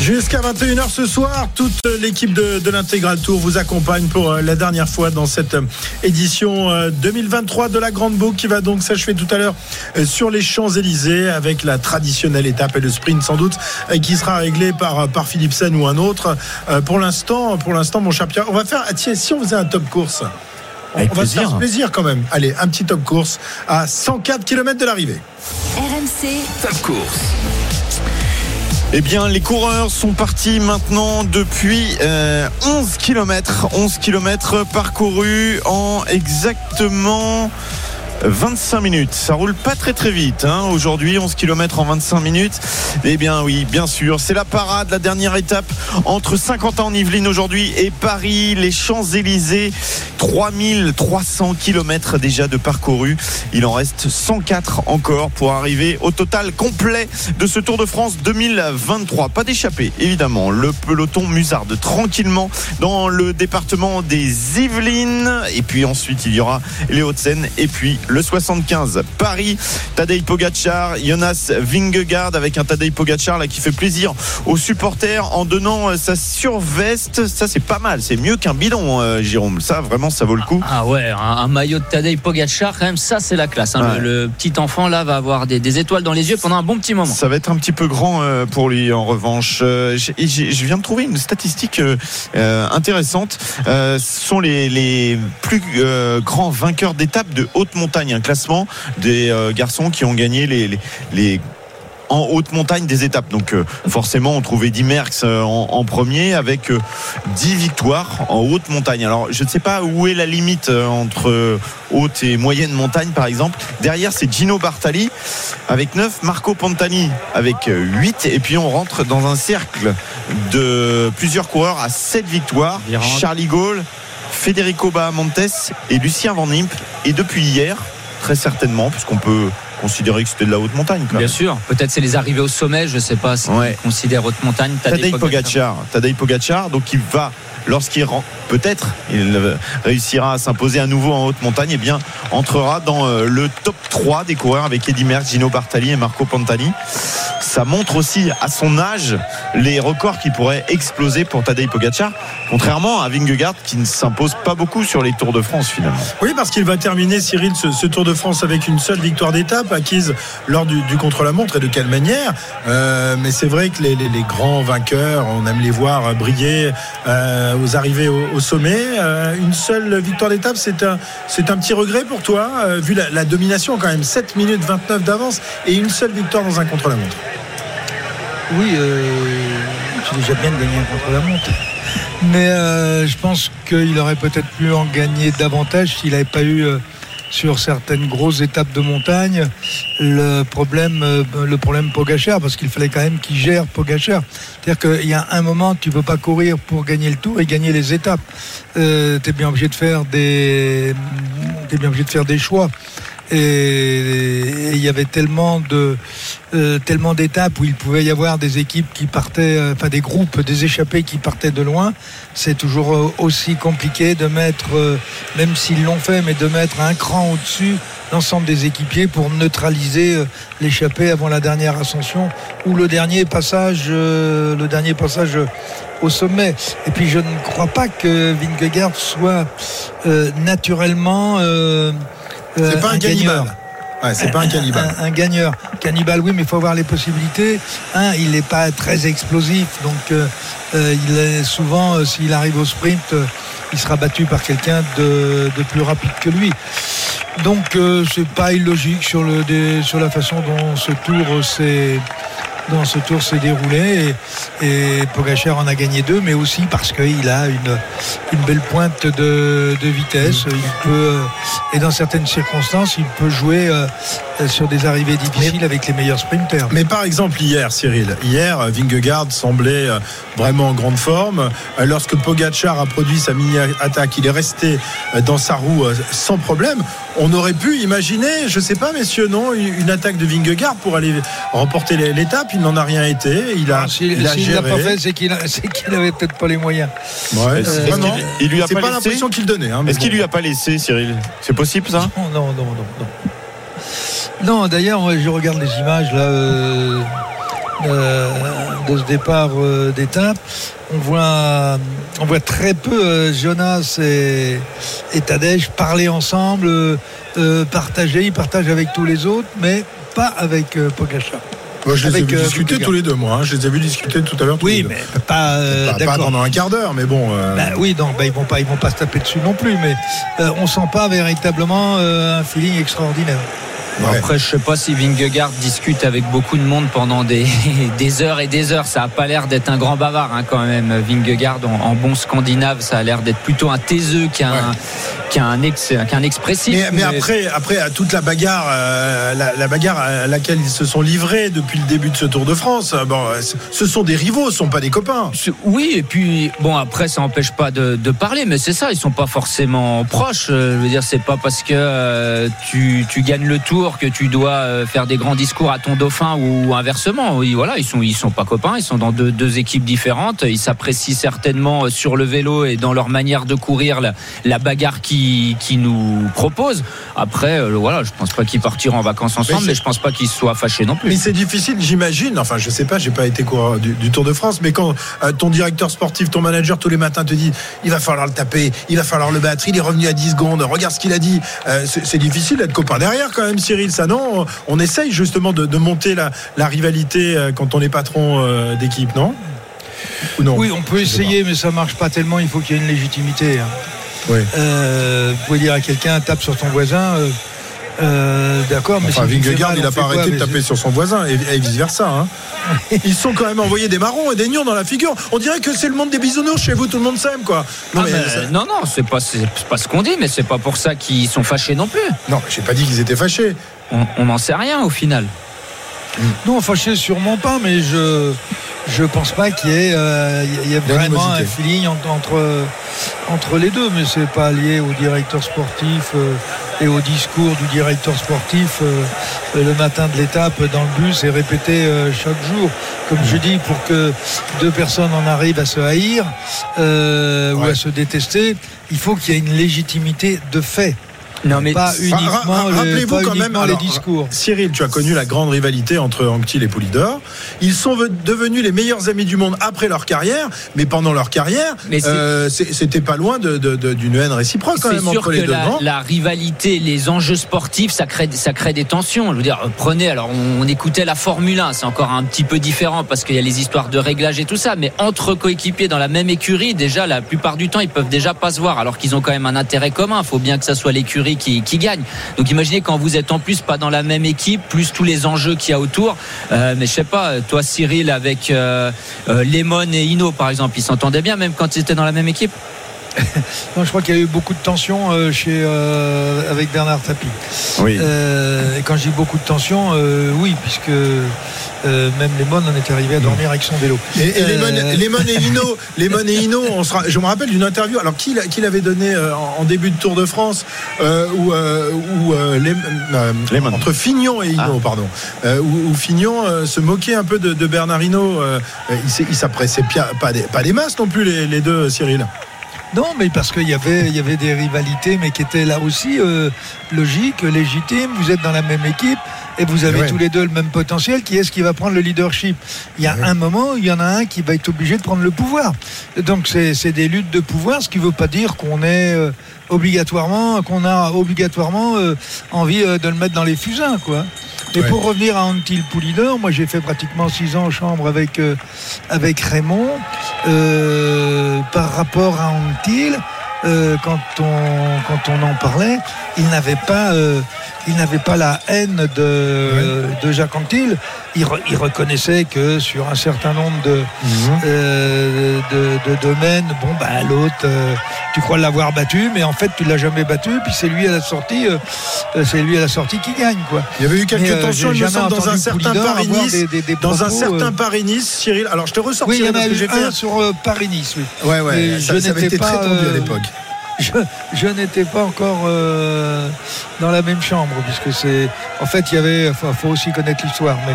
Jusqu'à 21h ce soir, toute l'équipe de, de l'Intégral Tour vous accompagne pour euh, la dernière fois dans cette euh, édition 2023 euh, de la Grande Boucle qui va donc s'achever tout à l'heure sur les Champs-Élysées avec la traditionnelle étape et le sprint sans doute qui sera réglé par, par Philipsen ou un autre. Pour l'instant, pour l'instant, mon cher Pierre, on va faire, ah, tiens, si on faisait un top course. Avec on va se plaisir. faire plaisir quand même. Allez, un petit top course à 104 km de l'arrivée. RMC, Top course. Eh bien, les coureurs sont partis maintenant depuis euh, 11 km. 11 km parcourus en exactement 25 minutes. Ça roule pas très très vite. Hein. Aujourd'hui, 11 km en 25 minutes. Eh bien oui, bien sûr. C'est la parade, la dernière étape entre Saint-Quentin-en-Yvelines aujourd'hui et Paris, les Champs-Élysées. 3300 km déjà de parcouru. Il en reste 104 encore pour arriver au total complet de ce Tour de France 2023. Pas d'échappée, évidemment. Le peloton musarde tranquillement dans le département des Yvelines. Et puis ensuite, il y aura les Hauts-de-Seine et puis le 75 Paris. Tadej Pogacar, Jonas Vingegaard avec un Tadej Pogacar là qui fait plaisir aux supporters en donnant euh, sa surveste. Ça, c'est pas mal. C'est mieux qu'un bidon, euh, Jérôme. Ça, vraiment, ça vaut le coup. Ah ouais, un, un maillot de Tadej Pogacar, quand même, ça c'est la classe. hein. Ouais. Le, le petit enfant là va avoir des, des étoiles dans les yeux pendant un bon petit moment. Ça va être un petit peu grand euh, pour lui en revanche. Euh, je viens de trouver une statistique intéressante. Ce sont les, les plus grands vainqueurs d'étapes de haute montagne. Un classement des euh, garçons qui ont gagné les, les, les en haute montagne des étapes. Donc euh, forcément, on trouvait 10 Merckx euh, en, en premier avec euh, 10 victoires en haute montagne. Alors je ne sais pas où est la limite entre haute et moyenne montagne par exemple. Derrière, c'est Gino Bartali avec 9, Marco Pantani avec euh, 8 et puis on rentre dans un cercle de plusieurs coureurs à 7 victoires. Charlie Gaulle, Federico Bahamontes et Lucien Van Imp. Et depuis hier, très certainement, puisqu'on peut considérer que c'était de la haute montagne quand même. Bien sûr, peut-être c'est les arrivées au sommet, je sais pas si Ouais. on considère haute montagne. Tadej Pogacar, Tadej Pogacar, donc il va lorsqu'il peut-être, il réussira à s'imposer à nouveau en haute montagne, et bien entrera dans euh, le top 3 des coureurs avec Eddy Merckx, Gino Bartali et Marco Pantani. Ça montre aussi à son âge les records qui pourraient exploser pour Tadej Pogacar, contrairement à Vingegaard qui ne s'impose pas beaucoup sur les Tours de France finalement. Oui, parce qu'il va terminer, Cyril, ce, Tour de France avec une seule victoire d'étape acquise lors du, contre-la-montre et de quelle manière. Euh, mais c'est vrai que les grands vainqueurs, on aime les voir briller euh, aux arrivées au, sommet. Euh, une seule victoire d'étape, c'est un, un petit regret pour toi, euh, vu la, la domination quand même, 7 minutes 29 d'avance et une seule victoire dans un contre-la-montre. Oui, euh, c'est déjà bien de gagner un contre-la-montre. Mais euh, je pense qu'il aurait peut-être pu en gagner davantage s'il n'avait pas eu euh, sur certaines grosses étapes de montagne le problème, euh, le problème parce qu'il fallait quand même qu'il gère Pogachar. C'est-à-dire qu'il y a un moment, tu ne peux pas courir pour gagner le tour et gagner les étapes. Euh, tu es bien obligé de faire des, t'es bien obligé de faire des choix. Et il y avait tellement de euh, tellement d'étapes où il pouvait y avoir des équipes qui partaient, euh, enfin des groupes, des échappés qui partaient de loin. C'est toujours euh, aussi compliqué de mettre, euh, même s'ils l'ont fait, mais de mettre un cran au-dessus l'ensemble des équipiers pour neutraliser l'échappée avant la dernière ascension ou le dernier passage, le dernier passage au sommet. Et puis je ne crois pas que Vingegaard soit naturellement C'est pas un, gagneur. cannibale. Ouais, c'est pas un cannibale. Un, un gagneur. Cannibale, oui, mais il faut avoir les possibilités. Un, il n'est pas très explosif, donc euh, euh, il est souvent, euh, s'il arrive au sprint, euh, il sera battu par quelqu'un de, de plus rapide que lui. Donc euh, c'est pas illogique sur, le, des- sur la façon dont ce tour euh, s'est dont ce tour s'est déroulé. Et, et Pogacar en a gagné deux, mais aussi parce qu'il a une, une belle pointe de, de vitesse. Il peut, euh, et dans certaines circonstances, il peut jouer euh, sur des arrivées difficiles avec les meilleurs sprinters. Mais par exemple hier, Cyril, hier, euh, Vingegaard semblait euh, vraiment en grande forme. Euh, Lorsque Pogacar a produit sa mini-attaque, il est resté euh, dans sa roue euh, sans problème. On aurait pu imaginer, je sais pas, messieurs, non, une une attaque de Vingegaard pour aller remporter l'é- l'étape. Il n'en a rien été. Il a, Ah, il a l'a géré. pas fait, c'est qu'il a- c'est qu'il avait peut-être pas les moyens. Ouais, qu'il- non, il lui a c'est pas pas l'impression qu'il donnait. hein, mais Est-ce qu'il bon. lui a pas laissé, Cyril? C'est possible ça? Non, non, non, non. Non, d'ailleurs, je regarde les images euh, euh, de ce départ euh, d'étape. On voit, très peu Jonas et, et Tadej parler ensemble, partager. Ils partagent avec tous les autres, mais pas avec Pogacar. Moi, je les ai vus euh, discuter tous les deux, moi. hein. Je les ai vus discuter tout à l'heure. Oui, mais pas, euh, Pas- pendant un quart d'heure, mais bon. euh, Bah oui, bah, ils vont pas, ils vont pas se taper dessus non plus, mais on sent pas véritablement un feeling extraordinaire. Ouais. Après, je sais pas si Vingegaard discute avec beaucoup de monde pendant des, des heures et des heures. Ça a pas l'air d'être un grand bavard hein, quand même. Vingegaard, en, en bon scandinave, ça a l'air d'être plutôt un taiseux qu'un Ouais. qu'un ex, qu'un expressif. Mais, mais après, après toute la bagarre, euh, la, la bagarre à laquelle ils se sont livrés depuis le début de ce Tour de France, euh, bon, euh, ce- sont des rivaux, ce sont pas des copains. Oui, et puis bon après ça n'empêche pas de, de parler, mais c'est ça, ils sont pas forcément proches. Je veux dire, c'est pas parce que euh, tu, tu gagnes le tour que tu dois euh, faire des grands discours à ton dauphin ou inversement. Oui, voilà, ils sont ils sont pas copains, ils sont dans deux, deux équipes différentes. Ils s'apprécient certainement euh, sur le vélo et dans leur manière de courir la, la bagarre qui qui nous proposent. Après, euh, voilà, je pense pas qu'ils partiront en vacances ensemble, c'est- mais, je pense pas qu'ils soient fâchés non plus. Mais c'est difficile, j'imagine. Enfin, je sais pas, j'ai pas été coureur du, du Tour de France, mais quand euh, ton directeur sportif, ton manager tous les matins te dit, il va falloir le taper, il va falloir le battre, il est revenu à 10 secondes, regarde ce qu'il a dit. Euh, c'est c'est difficile d'être copain derrière quand même, Cyril. Ça non, on, essaye justement de, de monter la, la rivalité euh, quand on est patron euh, d'équipe, non? Ou non? Oui, on peut essayer, mais ça marche pas tellement. Il faut qu'il y ait une légitimité. hein. Oui. Euh, vous pouvez dire à quelqu'un tape sur ton voisin. euh, euh, D'accord, mais Enfin, Vingegaard, il n'a pas quoi arrêté de taper sur son voisin et, et vice versa. Hein. Ils sont quand même envoyés des marrons et des nions dans la figure. On dirait que c'est le monde des bisounours chez vous, tout le monde s'aime quoi. Non, Ah, mais, mais, ça- non, non, c'est pas, pas ce qu'on dit, mais c'est pas pour ça qu'ils sont fâchés non plus. non, j'ai pas dit qu'ils étaient fâchés. On n'en sait rien au final. Non, fâché sûrement pas, mais je je pense pas qu'il y ait, euh, il y ait vraiment un feeling entre, entre entre les deux, mais c'est pas lié au directeur sportif euh, et au discours du directeur sportif euh, le matin de l'étape dans le bus et répété euh, chaque jour. Comme je dis, pour que deux personnes en arrivent à se haïr euh, ou à se détester, il faut qu'il y ait une légitimité de fait, Non, mais pas uniquement, rappelez-vous pas quand même, les alors, discours. Cyril, tu as connu la grande rivalité entre Anctil et Poulidor. Ils sont ve- devenus les meilleurs amis du monde après leur carrière, mais pendant leur carrière, euh, c'était pas loin de- de- de- d'une haine réciproque quand même sûr entre que les deux la, grands. la rivalité, les enjeux sportifs, ça crée, ça crée des tensions. Je veux dire, prenez, alors on, on écoutait la Formule 1, c'est encore un petit peu différent parce qu'il y a les histoires de réglage et tout ça, mais entre coéquipiers dans la même écurie, déjà la plupart du temps, ils peuvent déjà pas se voir alors qu'ils ont quand même un intérêt commun. Il faut bien que ça soit l'écurie qui, gagne. Donc imaginez quand vous êtes en plus pas dans la même équipe, plus tous les enjeux qu'il y a autour. Euh, mais je sais pas, toi Cyril avec euh, euh, Lemon et Ino par exemple, ils s'entendaient bien même quand ils étaient dans la même équipe? Non, je crois qu'il y a eu beaucoup de tensions euh, chez, euh, avec Bernard Tapie. Oui. Euh, et quand je dis beaucoup de tensions, euh, oui, puisque euh, même Lemon en est arrivé à dormir avec son vélo. Et, et Euh, Lemon, Lemon et Hino, Lemon et Hino, on se ra- je me rappelle d'une interview. Alors qui, l'a- qui l'avait donné euh, en, en début de Tour de France, euh, où, euh, où, euh, Lem- euh, Lemon. entre Fignon et Hino, Ah. pardon, euh, où, où Fignon euh, se moquait un peu de, de Bernard Hino. euh, il pia- pas des, pas des masses non plus les, les deux, Cyril. Non, mais parce qu'il y avait, des rivalités, mais qui étaient là aussi euh, logiques, légitimes. Vous êtes dans la même équipe et vous avez Ouais. tous les deux le même potentiel. Qui est-ce qui va prendre le leadership Il y a Ouais. un moment, il y en a un qui va être obligé de prendre le pouvoir. Donc c'est c'est des luttes de pouvoir, ce qui ne veut pas dire qu'on est euh, obligatoirement, qu'on a obligatoirement euh, envie euh, de le mettre dans les fusains, quoi. Et Ouais. pour revenir à Antil Poulidor, moi j'ai fait pratiquement six ans en chambre avec euh, avec Raymond. Euh, par rapport à Antil, euh, quand on quand on en parlait, il n'avait pas euh, il n'avait pas la haine de, de Jacques Anquetil. Il, re- il reconnaissait que sur un certain nombre de, Mhm. euh, de, de domaines, bon, bah, l'autre, euh, tu crois l'avoir battu, mais en fait, tu l'as jamais battu. Puis c'est lui à la sortie, euh, c'est lui à la sortie qui gagne, quoi. Il y avait eu quelques Mais, tensions, jamais semble, dans un certain Paris-Nice. des- des- des Dans un certain Paris-Nice, Cyril. Alors je te ressortirai Oui, il y en a eu fait. un sur Paris-Nice, oui. Ouais, ouais, Mais ça, je ça avait n'étais été très pas, tendu à l'époque. je, je n'étais pas encore euh, dans la même chambre puisque c'est en fait il y avait faut, faut aussi connaître l'histoire mais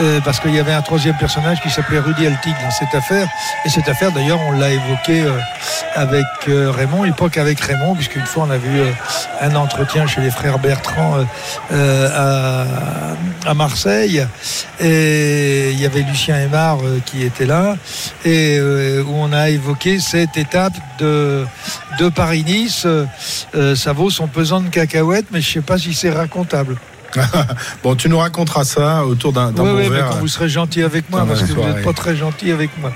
euh, parce qu'il y avait un troisième personnage qui s'appelait Rudy Altig dans cette affaire et cette affaire d'ailleurs on l'a évoqué euh, avec euh, Raymond l'époque avec Raymond puisqu'une fois on a vu un entretien chez les frères Bertrand à, Marseille et il y avait Lucien Aymar qui était là et où on a évoqué cette étape de, de Paris-Nice. Ça vaut son pesant de cacahuètes, mais je ne sais pas si c'est racontable. Bon, tu nous raconteras ça autour d'un bon mais verre. quand vous serez gentil avec moi, parce que vous n'êtes pas très gentil avec moi.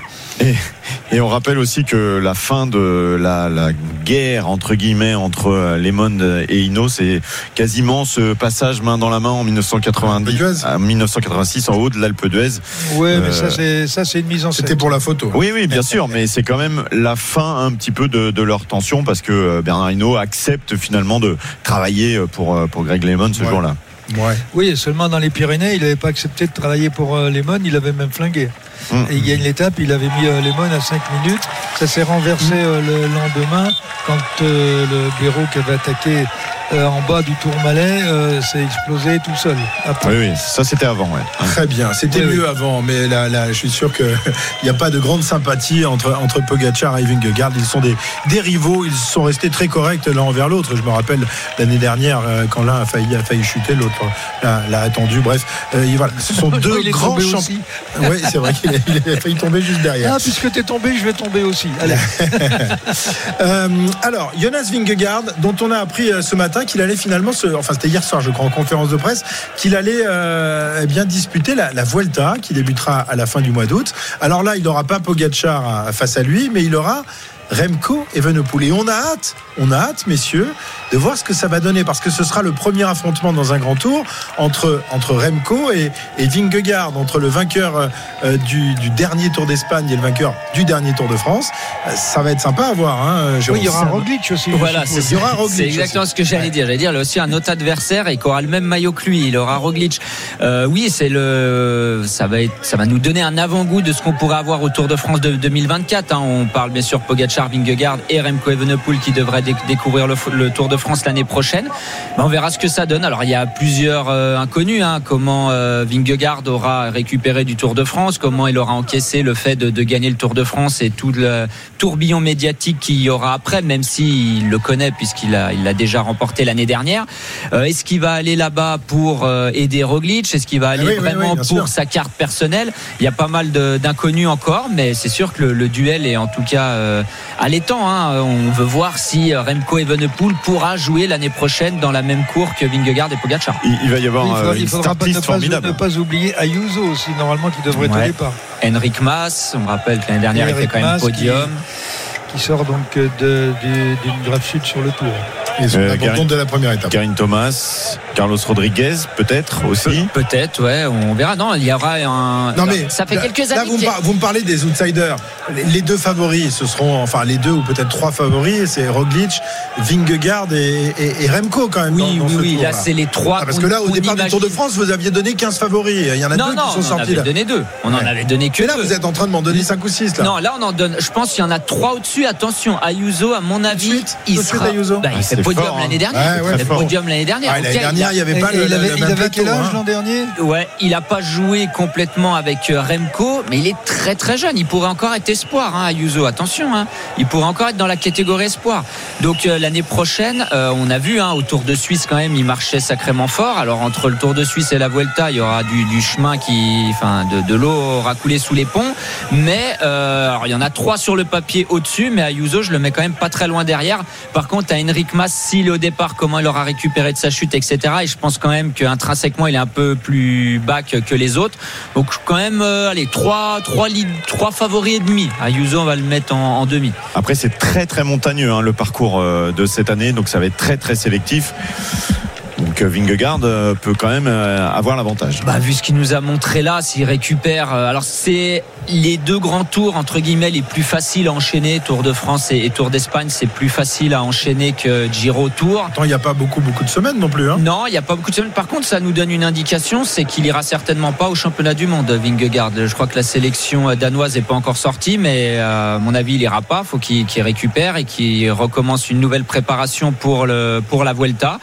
Et on rappelle aussi que la fin de la, la guerre entre guillemets entre euh, Lemon et Hino, c'est quasiment ce passage main dans la main en 1990, Alpe d'Huez. à 1986 en haut de l'Alpe d'Huez. Oui, Euh, mais ça, c'est ça, c'est une mise en scène. C'était pour la photo. Oui, oui, bien sûr, mais c'est quand même la fin un petit peu de, de leur tension parce que euh, Bernard Hinault accepte finalement de travailler pour, euh, pour Greg Lemon ce Ouais. jour-là. Ouais. Oui, seulement dans les Pyrénées, il n'avait pas accepté de travailler pour euh, Lemon, il avait même flingué. Hum. Et il gagne l'étape, il avait mis euh, Lemon à 5 minutes. Ça s'est renversé euh, le lendemain quand euh, le Béraud qui avait attaqué euh, en bas du Tourmalet euh, s'est explosé tout seul. Après. Oui, oui, ça c'était avant, ouais. Très bien, c'était Oui, mieux avant, mais là, là, je suis sûr qu'il n'y a pas de grande sympathie entre, entre Pogacar et Vingegaard. Ils sont des, des rivaux, ils sont restés très corrects l'un envers l'autre. Je me rappelle l'année dernière, euh, quand l'un a failli, a failli chuter, l'autre l'a attendu. Bref, euh, voilà, ce sont deux il grands champions. Oui, c'est vrai qu'il a, il a failli tomber juste derrière. Ah, puisque t'es tombé, je vais tomber aussi. Allez. Euh, alors, Jonas Vingegaard, dont on a appris ce matin qu'il allait finalement se, enfin c'était hier soir, je crois, en conférence de presse, qu'il allait euh, eh bien disputer la, la Vuelta, qui débutera à la fin du mois d'août. Alors là, il n'aura pas Pogacar à- face à lui, mais il aura Remco Evenepoel. Et on a hâte, on a hâte, messieurs, de voir ce que ça va donner, parce que ce sera le premier affrontement dans un grand tour entre, entre Remco et, et Vingegaard, entre le vainqueur euh, du, du dernier Tour d'Espagne et le vainqueur du dernier Tour de France. Euh, Ça va être sympa à voir. Hein, Jérôme. Oui, il y aura un Roglic aussi. Voilà, c'est Il y aura Roglic c'est exactement aussi. ce que j'allais Ouais. dire. J'allais dire, il a aussi un autre adversaire et qui aura le même maillot que lui. Il aura Roglic. Euh, oui, c'est le, ça va être, ça va nous donner un avant-goût de ce qu'on pourrait avoir au Tour de France de 2024. hein. On parle bien sûr Pogacar, Vingegaard et Remco Evenepoel qui devraient déc- découvrir le, Tour de France l'année prochaine. Ben, on verra ce que ça donne. Alors il y a plusieurs euh, inconnus. hein. Comment euh, Vingegaard aura récupéré du Tour de France, comment il aura encaissé le fait de, de gagner le Tour de France et tout le tourbillon médiatique qu'il y aura après, même s'il le connaît puisqu'il a, il l'a déjà remporté l'année dernière. Euh, Est-ce qu'il va aller là-bas pour euh, aider Roglic? Est-ce qu'il va aller oui, oui, vraiment oui, pour sûr. sa carte personnelle? Il y a pas mal d'inconnus encore, mais c'est sûr que le, le duel est en tout cas euh, allaitant. Hein. On veut voir si euh, Remco Evenepoel pourra jouer l'année prochaine dans la même cour que Vingegaard et Pogacar. Il, il va y avoir Il faudra, euh, il une faudra pas, ne, pas, formidable. ne pas oublier Ayuso aussi, normalement, qui devrait être Ouais. au départ. Henrik Mas, on rappelle que l'année dernière il Henrik quand même Mas podium. Qui sort donc de- du- d'une grave chute sur le tour. Et son Euh, abandon de la première étape. Karine Thomas, Carlos Rodriguez, peut-être aussi. Peut-être, ouais, on verra. Non, il y aura un. Non mais ça fait là- quelques là, années. vous, me par- vous me parlez des outsiders. Les, les deux favoris, ce seront enfin les deux ou peut-être trois favoris, c'est Roglic, Vingegaard et, et- et Remco quand même. Oui, dans- oui, ce oui. tour, Là, c'est les trois. Ah, parce que là, au départ du Tour de. France, vous aviez donné 15 favoris. Il y en a Non, deux non, qui sont on en sortis avait là. donné deux. On en avait donné que Mais là, deux. vous êtes en train de m'en donner 5 ou 6 là. Non, là on en donne. Je pense qu'il y en a trois au-dessus. Attention, Ayuso, à mon avis, il sera. Ayuso Bah, Ah, il c'est fait podium fort, hein. l'année dernière. Ouais, podium l'année dernière. Ah, Donc, l'année il a- dernière, il n'y avait pas le, il avait, le il avait quel âge hein. l'an dernier Ouais, il a pas joué complètement avec euh, Remco, mais il est très très jeune. Il pourrait encore être espoir, hein, Ayuso. Attention, hein. il pourrait encore être dans la catégorie espoir. Donc euh, l'année prochaine, euh, on a vu hein, au Tour de Suisse quand même, il marchait sacrément fort. Alors entre le Tour de Suisse et la Vuelta, il y aura du, du chemin qui, enfin, de, de l'eau aura coulé sous les ponts. Mais euh, alors il y en a trois sur le papier au-dessus, mais Ayuso, je le mets quand même pas très loin derrière. Par contre, à Henrik Mas, s'il est au départ, comment il aura récupéré de sa chute, etc. Et je pense quand même qu'intrinsèquement, il est un peu plus bas que, les autres. Donc quand même, euh, allez, trois, trois, lead- trois favoris et demi. Ayuso, on va le mettre en, en demi. Après, c'est très très montagneux hein, le parcours euh, de cette année, donc ça va être très très sélectif. Donc euh, Vingegaard euh, peut quand même euh, avoir l'avantage. Bah, vu ce qu'il nous a montré là, s'il récupère. alors, c'est les deux grands tours, entre guillemets, les plus faciles à enchaîner. Tour de France et, Tour d'Espagne, c'est plus facile à enchaîner que Giro Tour. Attends, il n'y a pas beaucoup, beaucoup de semaines non plus. Hein. Non, il n'y a pas beaucoup de semaines. Par contre, ça nous donne une indication, c'est qu'il ira certainement pas au championnat du monde, Vingegaard. Je crois que la sélection danoise n'est pas encore sortie, mais euh, à mon avis, il ira pas. faut qu'il qu'il récupère et qu'il recommence une nouvelle préparation pour, le, pour la Vuelta.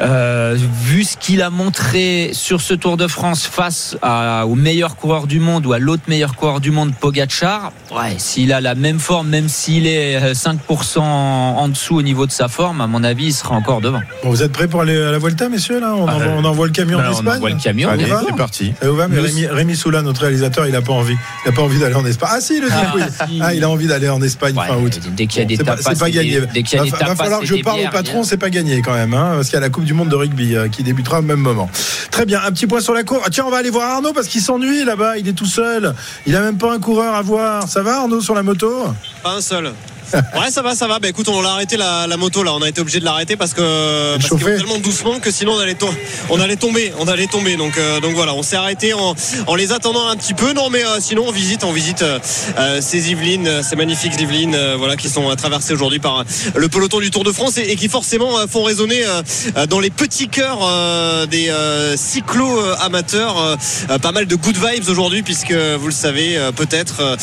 Euh, vu ce qu'il a montré sur ce Tour de France face à- au meilleur coureur du monde ou à l'autre meilleur coureur du monde, Pogacar, ouais, s'il a la même forme, même s'il est euh, 5% en, en dessous au niveau de sa forme, à mon avis, il sera encore devant. Bon, vous êtes prêts pour aller à la Volta, messieurs là? On, Ah, envoie, euh, on envoie le camion Ben, on d'Espagne? envoie le camion. Allez, va c'est parti. Ça vous va, mais Nous- Rémi, Rémi Soula, notre réalisateur, il n'a pas envie. Il n'a pas envie d'aller en Espagne. Ah si, le dit Ah, oui. si. Ah, il a envie d'aller en Espagne Ouais, fin août. dès qu'il y a Bon, des pas, tapas, c'est pas des- gagné. dès qu'il y a va, des va tapas falloir que je parle au patron, c'est pas gagné quand même, hein, parce qu'il y a la Coupe du Monde de rugby euh, qui débutera au même moment. Très bien, un petit point sur la cour. Ah, tiens, on va aller voir Arnaud parce qu'il s'ennuie là-bas, il est tout seul. Il a même pas un coureur à voir. Ça va Arnaud sur la moto? Pas un seul. Ouais, ça va, ça va. Bah écoute, on l'a arrêté la, la moto là. On a été obligé de l'arrêter parce que parce tellement doucement que sinon on allait, on allait tomber, on allait tomber. Donc euh, donc voilà, on s'est arrêté en, en les attendant un petit peu. Non, mais euh, sinon on visite, on visite euh, euh, ces Yvelines, euh, ces magnifiques Yvelines, euh, voilà, qui sont traversées aujourd'hui par le peloton du Tour de France et, et qui forcément euh, font résonner dans les petits cœurs euh, des euh, cyclo euh, amateurs pas mal de good vibes aujourd'hui puisque vous le savez euh, peut-être.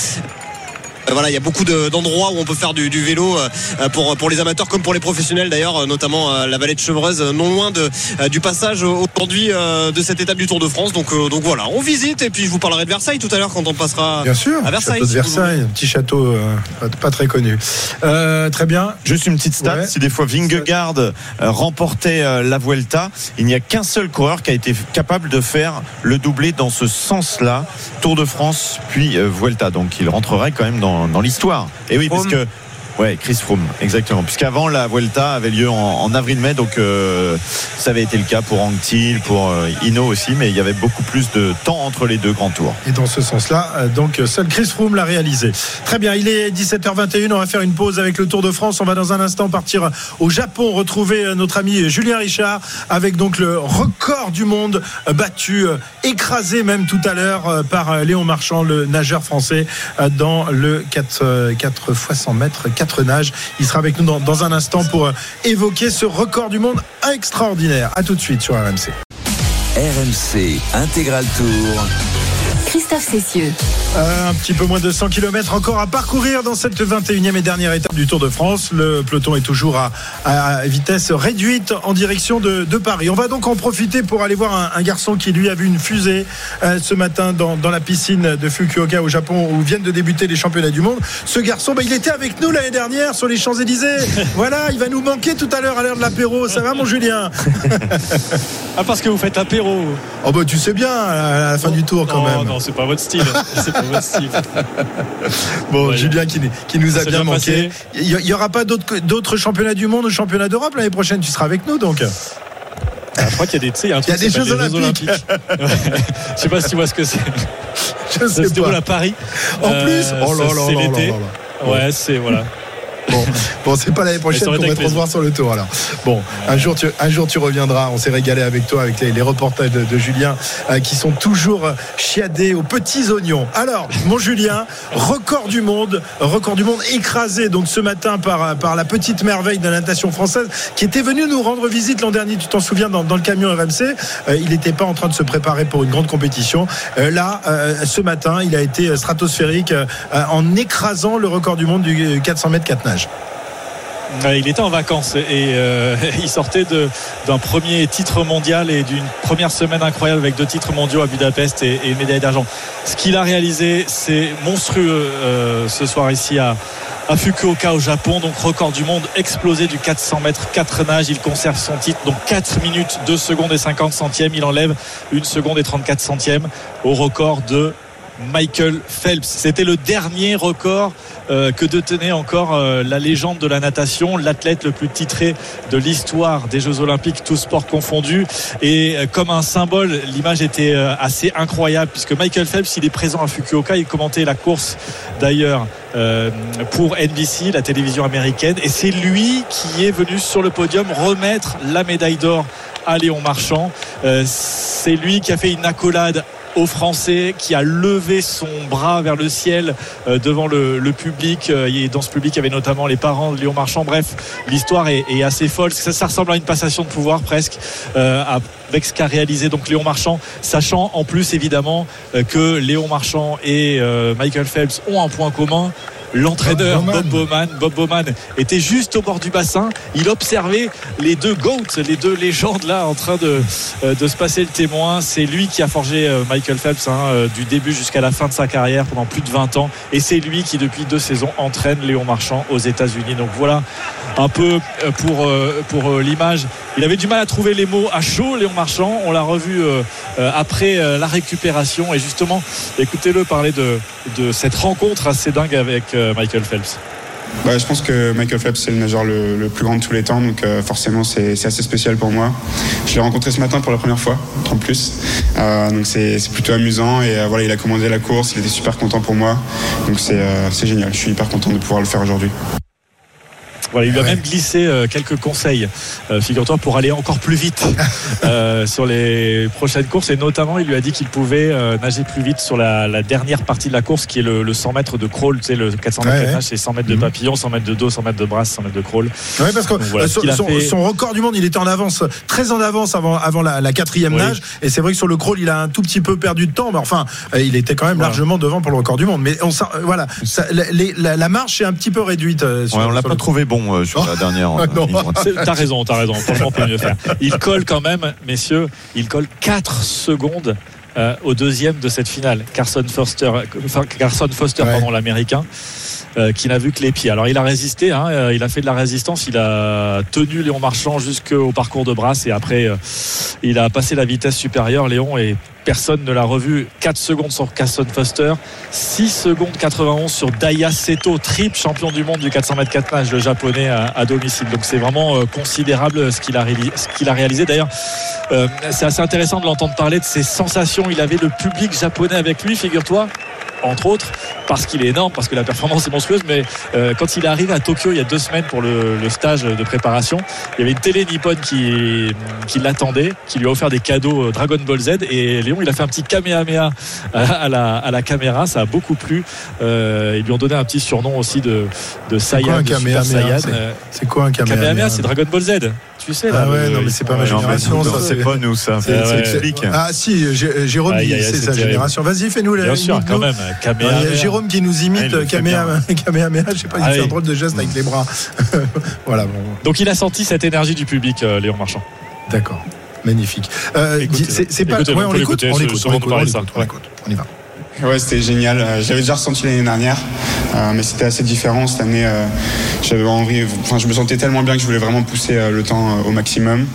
Euh, euh, Voilà, il y a beaucoup de- d'endroits où on peut faire du, du vélo euh, pour, pour les amateurs comme pour les professionnels d'ailleurs, euh, notamment euh, la vallée de Chevreuse, euh, non loin de, euh, du passage aujourd'hui euh, de cette étape du Tour de France. Donc, euh, donc voilà, on visite et puis je vous parlerai de Versailles tout à l'heure quand on passera Bien sûr, à Versailles. château de si Versailles, un petit château euh, pas, pas très connu. Euh, très bien. Juste une petite stat, Ouais. si des fois Vingegaard euh, remportait euh, la Vuelta, il n'y a qu'un seul coureur qui a été capable de faire le doublé dans ce sens-là, Tour de France puis euh, Vuelta. Donc il rentrerait quand même dans, dans l'histoire. Et oui, Froome. puisque Ouais, Chris Froome, exactement. Puisqu'avant la Vuelta avait lieu en, avril-mai, donc euh, ça avait été le cas pour Anctil, pour euh, Hino aussi, mais il y avait beaucoup plus de temps entre les deux grands tours. Et dans ce sens-là, euh, donc seul Chris Froome l'a réalisé. Très bien, il est 17h21, on va faire une pause avec le Tour de France. On va dans un instant partir au Japon, retrouver euh, notre ami Julien Richard avec donc le record du monde battu, écrasé même tout à l'heure par Léon Marchand, le nageur français dans le 4, 4 fois 100 mètres, 4 Il sera avec nous dans, dans un instant pour euh, évoquer ce record du monde extraordinaire. A tout de suite sur RMC. RMC Intégral Tour. Christophe Cessieux. Euh, un petit peu moins de 100 km encore à parcourir dans cette 21e et dernière étape du Tour de France. Le peloton est toujours à, à vitesse réduite en direction de, de Paris. On va donc en profiter pour aller voir un, un garçon qui lui a vu une fusée euh, ce matin dans, dans la piscine de Fukuoka au Japon où viennent de débuter les championnats du monde. Ce garçon, bah, il était avec nous l'année dernière sur les Champs-Élysées. voilà, il va nous manquer tout à l'heure à l'heure de l'apéro. Ça va mon Julien? Ah, parce que vous faites apéro. Oh bah tu sais bien à la fin du tour quand non, même. non, c'est pas votre style. c'est pas votre style. Bon, Ouais. Julien qui, qui nous a bien bien manqué. passé. Il n'y aura pas d'autres championnats du monde ou championnats d'Europe l'année prochaine. Tu seras avec nous donc. Ah, je crois qu'il y a des, y a un Il y a truc des qui s'appelle Jeux Olympiques. Je sais pas si tu vois ce que c'est. Je Ça sais se déroule pas. à Paris. En Euh, plus, oh là ça, là c'est l'été. Ouais, c'est voilà. Bon, bon c'est pas l'année prochaine qu'on va te revoir sur le tour alors. Bon, un jour tu, un jour tu reviendras. On s'est régalé avec toi avec les, les reportages de, de Julien euh, qui sont toujours euh, chiadés aux petits oignons. Alors, mon Julien, record du monde, record du monde écrasé donc ce matin par euh, par la petite merveille de la natation française qui était venue nous rendre visite l'an dernier. Tu t'en souviens dans, dans le camion RMC. Euh, il n'était pas en train de se préparer pour une grande compétition. Euh, là, ce matin, il a été stratosphérique en écrasant le record du monde du 400 mètres 4 nages. Ouais, il était en vacances et euh, il sortait d'un premier titre mondial et d'une première semaine incroyable avec deux titres mondiaux à Budapest et, et une médaille d'argent. Ce qu'il a réalisé, c'est monstrueux euh, ce soir ici à, à Fukuoka au Japon. Donc record du monde explosé du 400 mètres 4 nages. Il conserve son titre. Donc 4 minutes 2 secondes et 50 centièmes. Il enlève 1 seconde et 34 centièmes au record de Michael Phelps. C'était le dernier record euh, que détenait encore euh, la légende de la natation, l'athlète le plus titré de l'histoire des Jeux Olympiques, tous sports confondus. Et euh, comme un symbole, l'image était assez incroyable puisque Michael Phelps, il est présent à Fukuoka, il commentait la course d'ailleurs pour NBC, la télévision américaine, et c'est lui qui est venu sur le podium remettre la médaille d'or à Léon Marchand. C'est lui qui a fait une accolade aux Français, qui a levé son bras vers le ciel euh, devant le, public. Euh, et dans ce public, il y avait notamment les parents de Léon Marchand. Bref, l'histoire est, assez folle. Ça, ressemble à une passation de pouvoir presque euh, avec ce qu'a réalisé donc Léon Marchand, sachant en plus évidemment euh, que Léon Marchand et Michael Phelps ont un point commun l'entraîneur Bob Bowman. Bob Bowman était juste au bord du bassin. Il observait les deux GOATs, les deux légendes là en train de, euh, de se passer le témoin. C'est lui qui a forgé euh, Michael Phelps hein, euh, du début jusqu'à la fin de sa carrière pendant plus de 20 ans. Et c'est lui qui depuis deux saisons entraîne Léon Marchand aux États-Unis. Donc voilà un peu pour, pour l'image. Il avait du mal à trouver les mots à chaud, Léon Marchand. On l'a revu euh, euh, après euh, la récupération. Et justement, écoutez-le parler de, de cette rencontre assez dingue avec Michael Phelps. Bah, je pense que Michael Phelps c'est le nageur le, plus grand de tous les temps, donc forcément c'est assez spécial pour moi. Je l'ai rencontré ce matin pour la première fois, en plus, donc c'est plutôt amusant et voilà il a commandé la course, il était super content pour moi, donc c'est c'est génial. Je suis hyper content de pouvoir le faire aujourd'hui. Voilà, il lui a Ouais. même glissé euh, quelques conseils, euh, figure-toi, pour aller encore plus vite euh, sur les prochaines courses. Et notamment, il lui a dit qu'il pouvait euh, nager plus vite sur la, la dernière partie de la course, qui est le, le 100 mètres de crawl. Tu sais, le 400 mètres Ouais, de ouais. nage, c'est 100 mètres de papillon, 100 mètres de dos, 100 mètres de brasse, 100 mètres de crawl. Oui, parce que Donc voilà, euh, son, son- fait- son record du monde, il était en avance, très en avance avant, avant la, la quatrième Oui. nage. Et c'est vrai que sur le crawl, il a un tout petit peu perdu de temps, mais enfin, euh, il était quand même Voilà. largement devant pour le record du monde. Mais on, s'en- euh, voilà, ça- la, les- la- la marche est un petit peu réduite. euh, sur- Ouais, on l'a pas le- trouvé bon euh, sur la dernière. C'est- T'as raison, t'as raison. Franchement, on peut mieux faire. Il colle quand même, messieurs, il colle 4 secondes euh, au deuxième de cette finale. Carson Foster, enfin, Carson Foster, Ouais. pardon, l'américain. Euh, qui n'a vu que les pieds. Alors il a résisté, hein, euh, il a fait de la résistance, il a tenu Léon Marchand jusqu'au parcours de Brasse et après euh, il a passé la vitesse supérieure Léon et personne ne l'a revu. 4 secondes sur Carson Foster, 6 secondes 91 sur Daya Seto, triple champion du monde du 400 mètres 4 nages, le japonais à, domicile. Donc c'est vraiment considérable ce qu'il a, réalisé. D'ailleurs, c'est assez intéressant de l'entendre parler de ses sensations. Il avait le public japonais avec lui, figure-toi entre autres, parce qu'il est énorme, parce que la performance est monstrueuse. Mais euh, quand il est arrivé à Tokyo il y a deux semaines pour le, le stage de préparation, il y avait une télé nippone qui, qui l'attendait, qui lui a offert des cadeaux euh, Dragon Ball Z. Et Léon, il a fait un petit kamehameha à, à la, à la caméra. Ça a beaucoup plu. Euh, ils lui ont donné un petit surnom aussi de, de Saiyan. C'est- Euh, C'est quoi un Kamehameha, c'est Dragon Ball Z. Tu sais, là. Ah ouais, le- non, mais c'est pas ma euh, génération, Non, ça, c'est pas nous ça. C'est- Ah c'est- ouais. c'est- Explique. Ah si, Jé- Jérôme, Aïe, il- aïe, aïe, c'est c'est sa terrible. génération. Vas-y, fais-nous la Bien sûr, quand même. Il y a Kamehameha. Jérôme qui nous imite Kamehameha, je sais pas, il fait un drôle de geste avec les bras. voilà, bon, Donc il a senti cette énergie du public, euh, Léon Marchand. d'accord. Magnifique. Euh, c'est c'est pas. écoutez, ouais, on l'écoute, on l'écoute, on l'écoute. On y va. Ouais, c'était génial. Euh, J'avais déjà ressenti l'année dernière, euh, mais c'était assez différent cette année. euh, J'avais envie, enfin, je me sentais tellement bien que je voulais vraiment pousser le temps au maximum.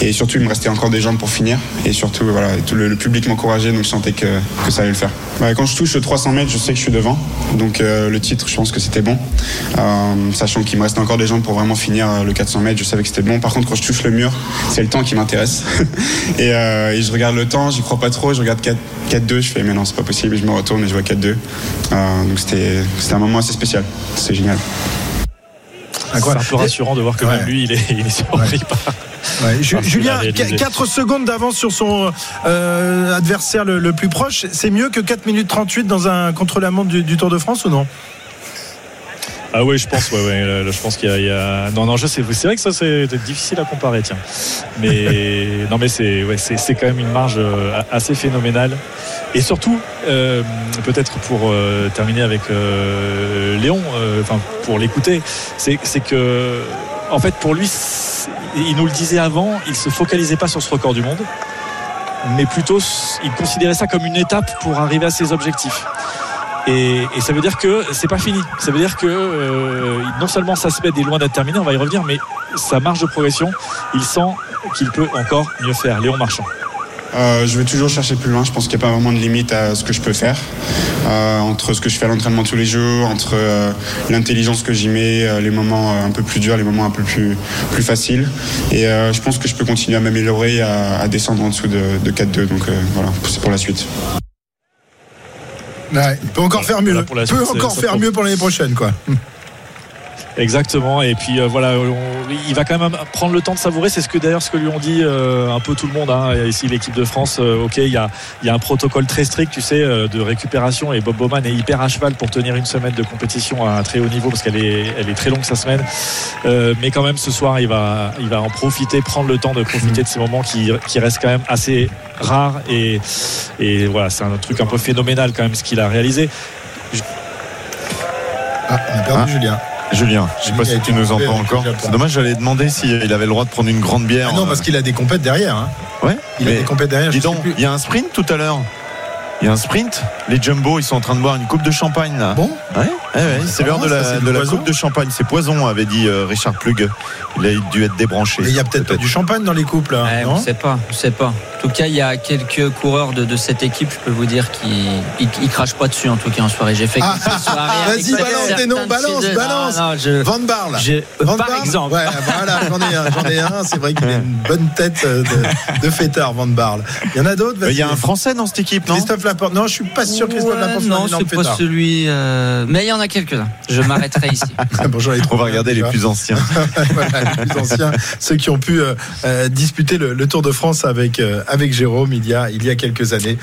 Et surtout, il me restait encore des jambes pour finir. Et surtout, voilà, tout le, public m'encourageait, donc je sentais que, que ça allait le faire. Quand je touche le 300 mètres, je sais que je suis devant. Donc le titre, je pense que c'était bon. Sachant qu'il me restait encore des jambes pour vraiment finir le 400 mètres, je savais que c'était bon. Par contre, quand je touche le mur, c'est le temps qui m'intéresse. et, je regarde le temps, j'y crois pas trop. Je regarde 4 4-2, je fais mais non, c'est pas possible. Me retourne et je vois 4-2. Euh, donc c'était c'était un moment assez spécial. C'est génial. C'est un peu rassurant de voir que même lui, il est, il est surpris par. Ouais, Julien, a réalisé. 4 secondes d'avance sur son euh, adversaire le, le plus proche, c'est mieux que 4 minutes 38 dans un contre-la-montre du, du Tour de France ou non? Ah oui, je pense, ouais, ouais, là, là, je pense qu'il y, a- il y a. Non, non, je sais. C'est vrai que ça, c'est difficile à comparer, tiens. Mais non, mais c'est, ouais, c'est, c'est quand même une marge euh, assez phénoménale. Et surtout, euh, peut-être pour euh, terminer avec euh, Léon, euh, enfin pour l'écouter, c'est, c'est que, en fait, pour lui, il nous le disait avant, il se focalisait pas sur ce record du monde, mais plutôt, il considérait ça comme une étape pour arriver à ses objectifs. Et, ça veut dire que c'est pas fini. Ça veut dire que euh, non seulement se met est loin d'être terminé, on va y revenir, mais sa marge de progression, il sent qu'il peut encore mieux faire. Léon Marchand. Euh, je vais toujours chercher plus loin. Je pense qu'il n'y a pas vraiment de limite à ce que je peux faire. Euh, entre ce que je fais à l'entraînement tous les jours, entre euh, l'intelligence que j'y mets, les moments un peu plus durs, les moments un peu plus, plus faciles. Et je pense que je peux continuer à m'améliorer à, à descendre en dessous de, de 4-2. Donc voilà, c'est pour la suite. Ouais, il peut encore faire mieux. Voilà, peut encore faire mieux pour l'année prochaine, quoi. Exactement. Et puis euh, voilà, on- il va quand même prendre le temps de savourer. C'est ce que d'ailleurs ce que lui ont dit euh, un peu tout le monde. hein. Ici, l'équipe de France. euh, ok, il y a, il y a un protocole très strict, tu sais, de récupération. Et Bob Bowman est hyper à cheval pour tenir une semaine de compétition à un très haut niveau parce qu'elle est, elle est très longue sa semaine. Euh, mais quand même, ce soir, il va, il va en profiter, prendre le temps de profiter de ces moments qui, qui restent quand même assez rares. Et, et voilà, c'est un truc un peu phénoménal quand même ce qu'il a réalisé. Ah, on a perdu Ah. Julien. Julien, je sais pas si tu nous entends encore. Japon. C'est dommage, j'allais demander s'il avait le droit de prendre une grande bière. Ah non, parce qu'il a des compètes derrière. hein. Ouais, Il a des compètes derrière. dis donc, il y a un sprint tout à l'heure. Il y a un sprint. Les Jumbo, ils sont en train de boire une coupe de champagne là. Bon, Ouais, ouais, ouais, c'est l'heure de ça, la, c'est de la coupe de champagne. C'est poison, avait dit euh, Richard Plug. Il a dû être débranché. mais il y a peut-être pas du champagne dans les couples, là. Ouais, on ne sait pas, on sait pas. En tout cas, il y a quelques coureurs de, de cette équipe, je peux vous dire, qui ils, ils crachent pas dessus en tout cas en soirée. J'ai fait Ah, avec vas-y, balance des noms, de balance, ces- balance. Non, non, je- Van Barle. je- Van par Barle exemple. Ouais, voilà, j'en ai un, j'en ai un. C'est vrai qu'il a une bonne tête euh, de, de fêtard, Van Barle. Il y en a d'autres Il y a un Français dans cette équipe, non? Christophe Laporte. Non, je suis pas sûr que Christophe Ouais, Laporte soit non, c'est pas celui. euh, Mais il y en a quelques-uns. Je m'arrêterai ici. Bon, j'en ai On va regarder les plus anciens. Voilà, les plus anciens, ceux qui ont pu euh, euh, disputer le, le Tour de France avec euh, avec Jérôme il y a il y a quelques années.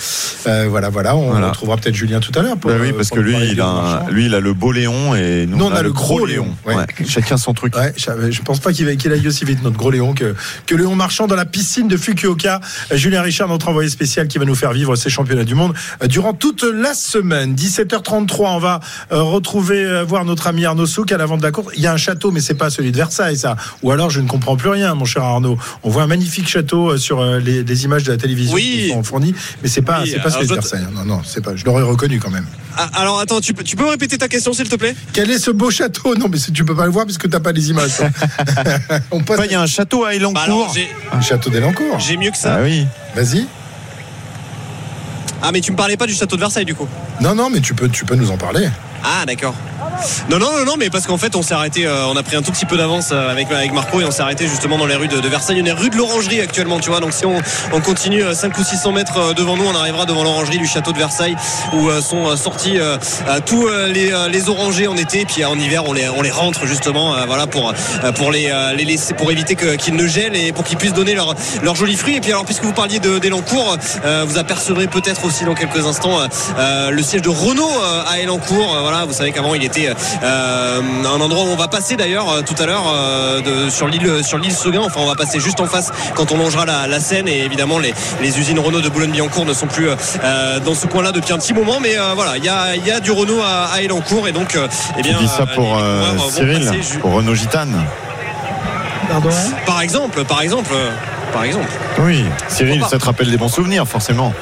Euh, voilà, voilà, on Voilà. retrouvera peut-être Julien tout à l'heure. Bah oui, parce pour que lui, il a, un- lui, il a le beau Léon et nous, Nous, on, a, le gros Léon. Ouais. Ouais, Chacun son truc. Ouais, je, je pense pas qu'il va- qu'il aille aussi vite, notre gros Léon, que, que Léon Marchand dans la piscine de Fukuoka. Julien Richard, notre envoyé spécial, qui va nous faire vivre ces championnats du monde durant toute la semaine. 17h33, on va euh, retrouver, euh, voir notre ami Arnaud Souk à l'avant de la course. Il y a un château, mais c'est pas celui de Versailles, ça. Ou alors, je ne comprends plus rien, mon cher Arnaud. On voit un magnifique château euh, sur euh, les, les images de la télévision Oui. qui sont fournies, mais c'est pas, Oui, c'est pas celui de alors, Versailles. Non, non, c'est pas. Je l'aurais reconnu quand même. Ah, Alors attends, tu peux, tu peux me répéter ta question s'il te plaît? Quel est ce beau château? Non, mais tu peux pas le voir parce que t'as pas les images. on passe. Enfin, il y a un château à Bah alors, Elancourt. j'ai- Le château d'Elancourt. j'ai mieux que ça. ah oui. Vas-y. Ah mais tu me parlais pas du château de Versailles du coup Non, non, mais tu peux, tu peux nous en parler. Ah d'accord. Non non non non mais parce qu'en fait on s'est arrêté, euh, on a pris un tout petit peu d'avance euh, avec Marco et on s'est arrêté justement dans les rues de, Versailles. On est rue de l'Orangerie actuellement, tu vois. Donc si on, on continue euh, 5 ou 600 mètres euh, devant nous, on arrivera devant l'Orangerie du château de Versailles où euh, sont euh, sortis euh, euh, tous euh, les, euh, les orangers en été. Et puis euh, en hiver on les on les rentre justement, euh, voilà pour euh, pour les, euh, les pour éviter qu'ils ne gèlent et pour qu'ils puissent donner leurs leurs jolis fruits. Et puis alors puisque vous parliez de d'Elancourt, euh, vous apercevrez peut-être aussi dans quelques instants euh, euh, le siège de Renault euh, à Elancourt. Euh, voilà, vous savez qu'avant il était euh, un endroit où on va passer d'ailleurs euh, tout à l'heure euh, sur l'île sur l'île Seguin. Enfin, on va passer juste en face quand on longera la, la Seine. Et évidemment, les, les usines Renault de Boulogne-Billancourt ne sont plus euh, dans ce coin-là depuis un petit moment. Mais euh, voilà, il y a, il y a du Renault à, à Elancourt et donc euh, eh Tu bien dis ça pour euh, Cyril, passer pour Renault Gitane. Pardon par exemple, par exemple, par exemple. Oui, Cyril, ça te rappelle des bons souvenirs, forcément.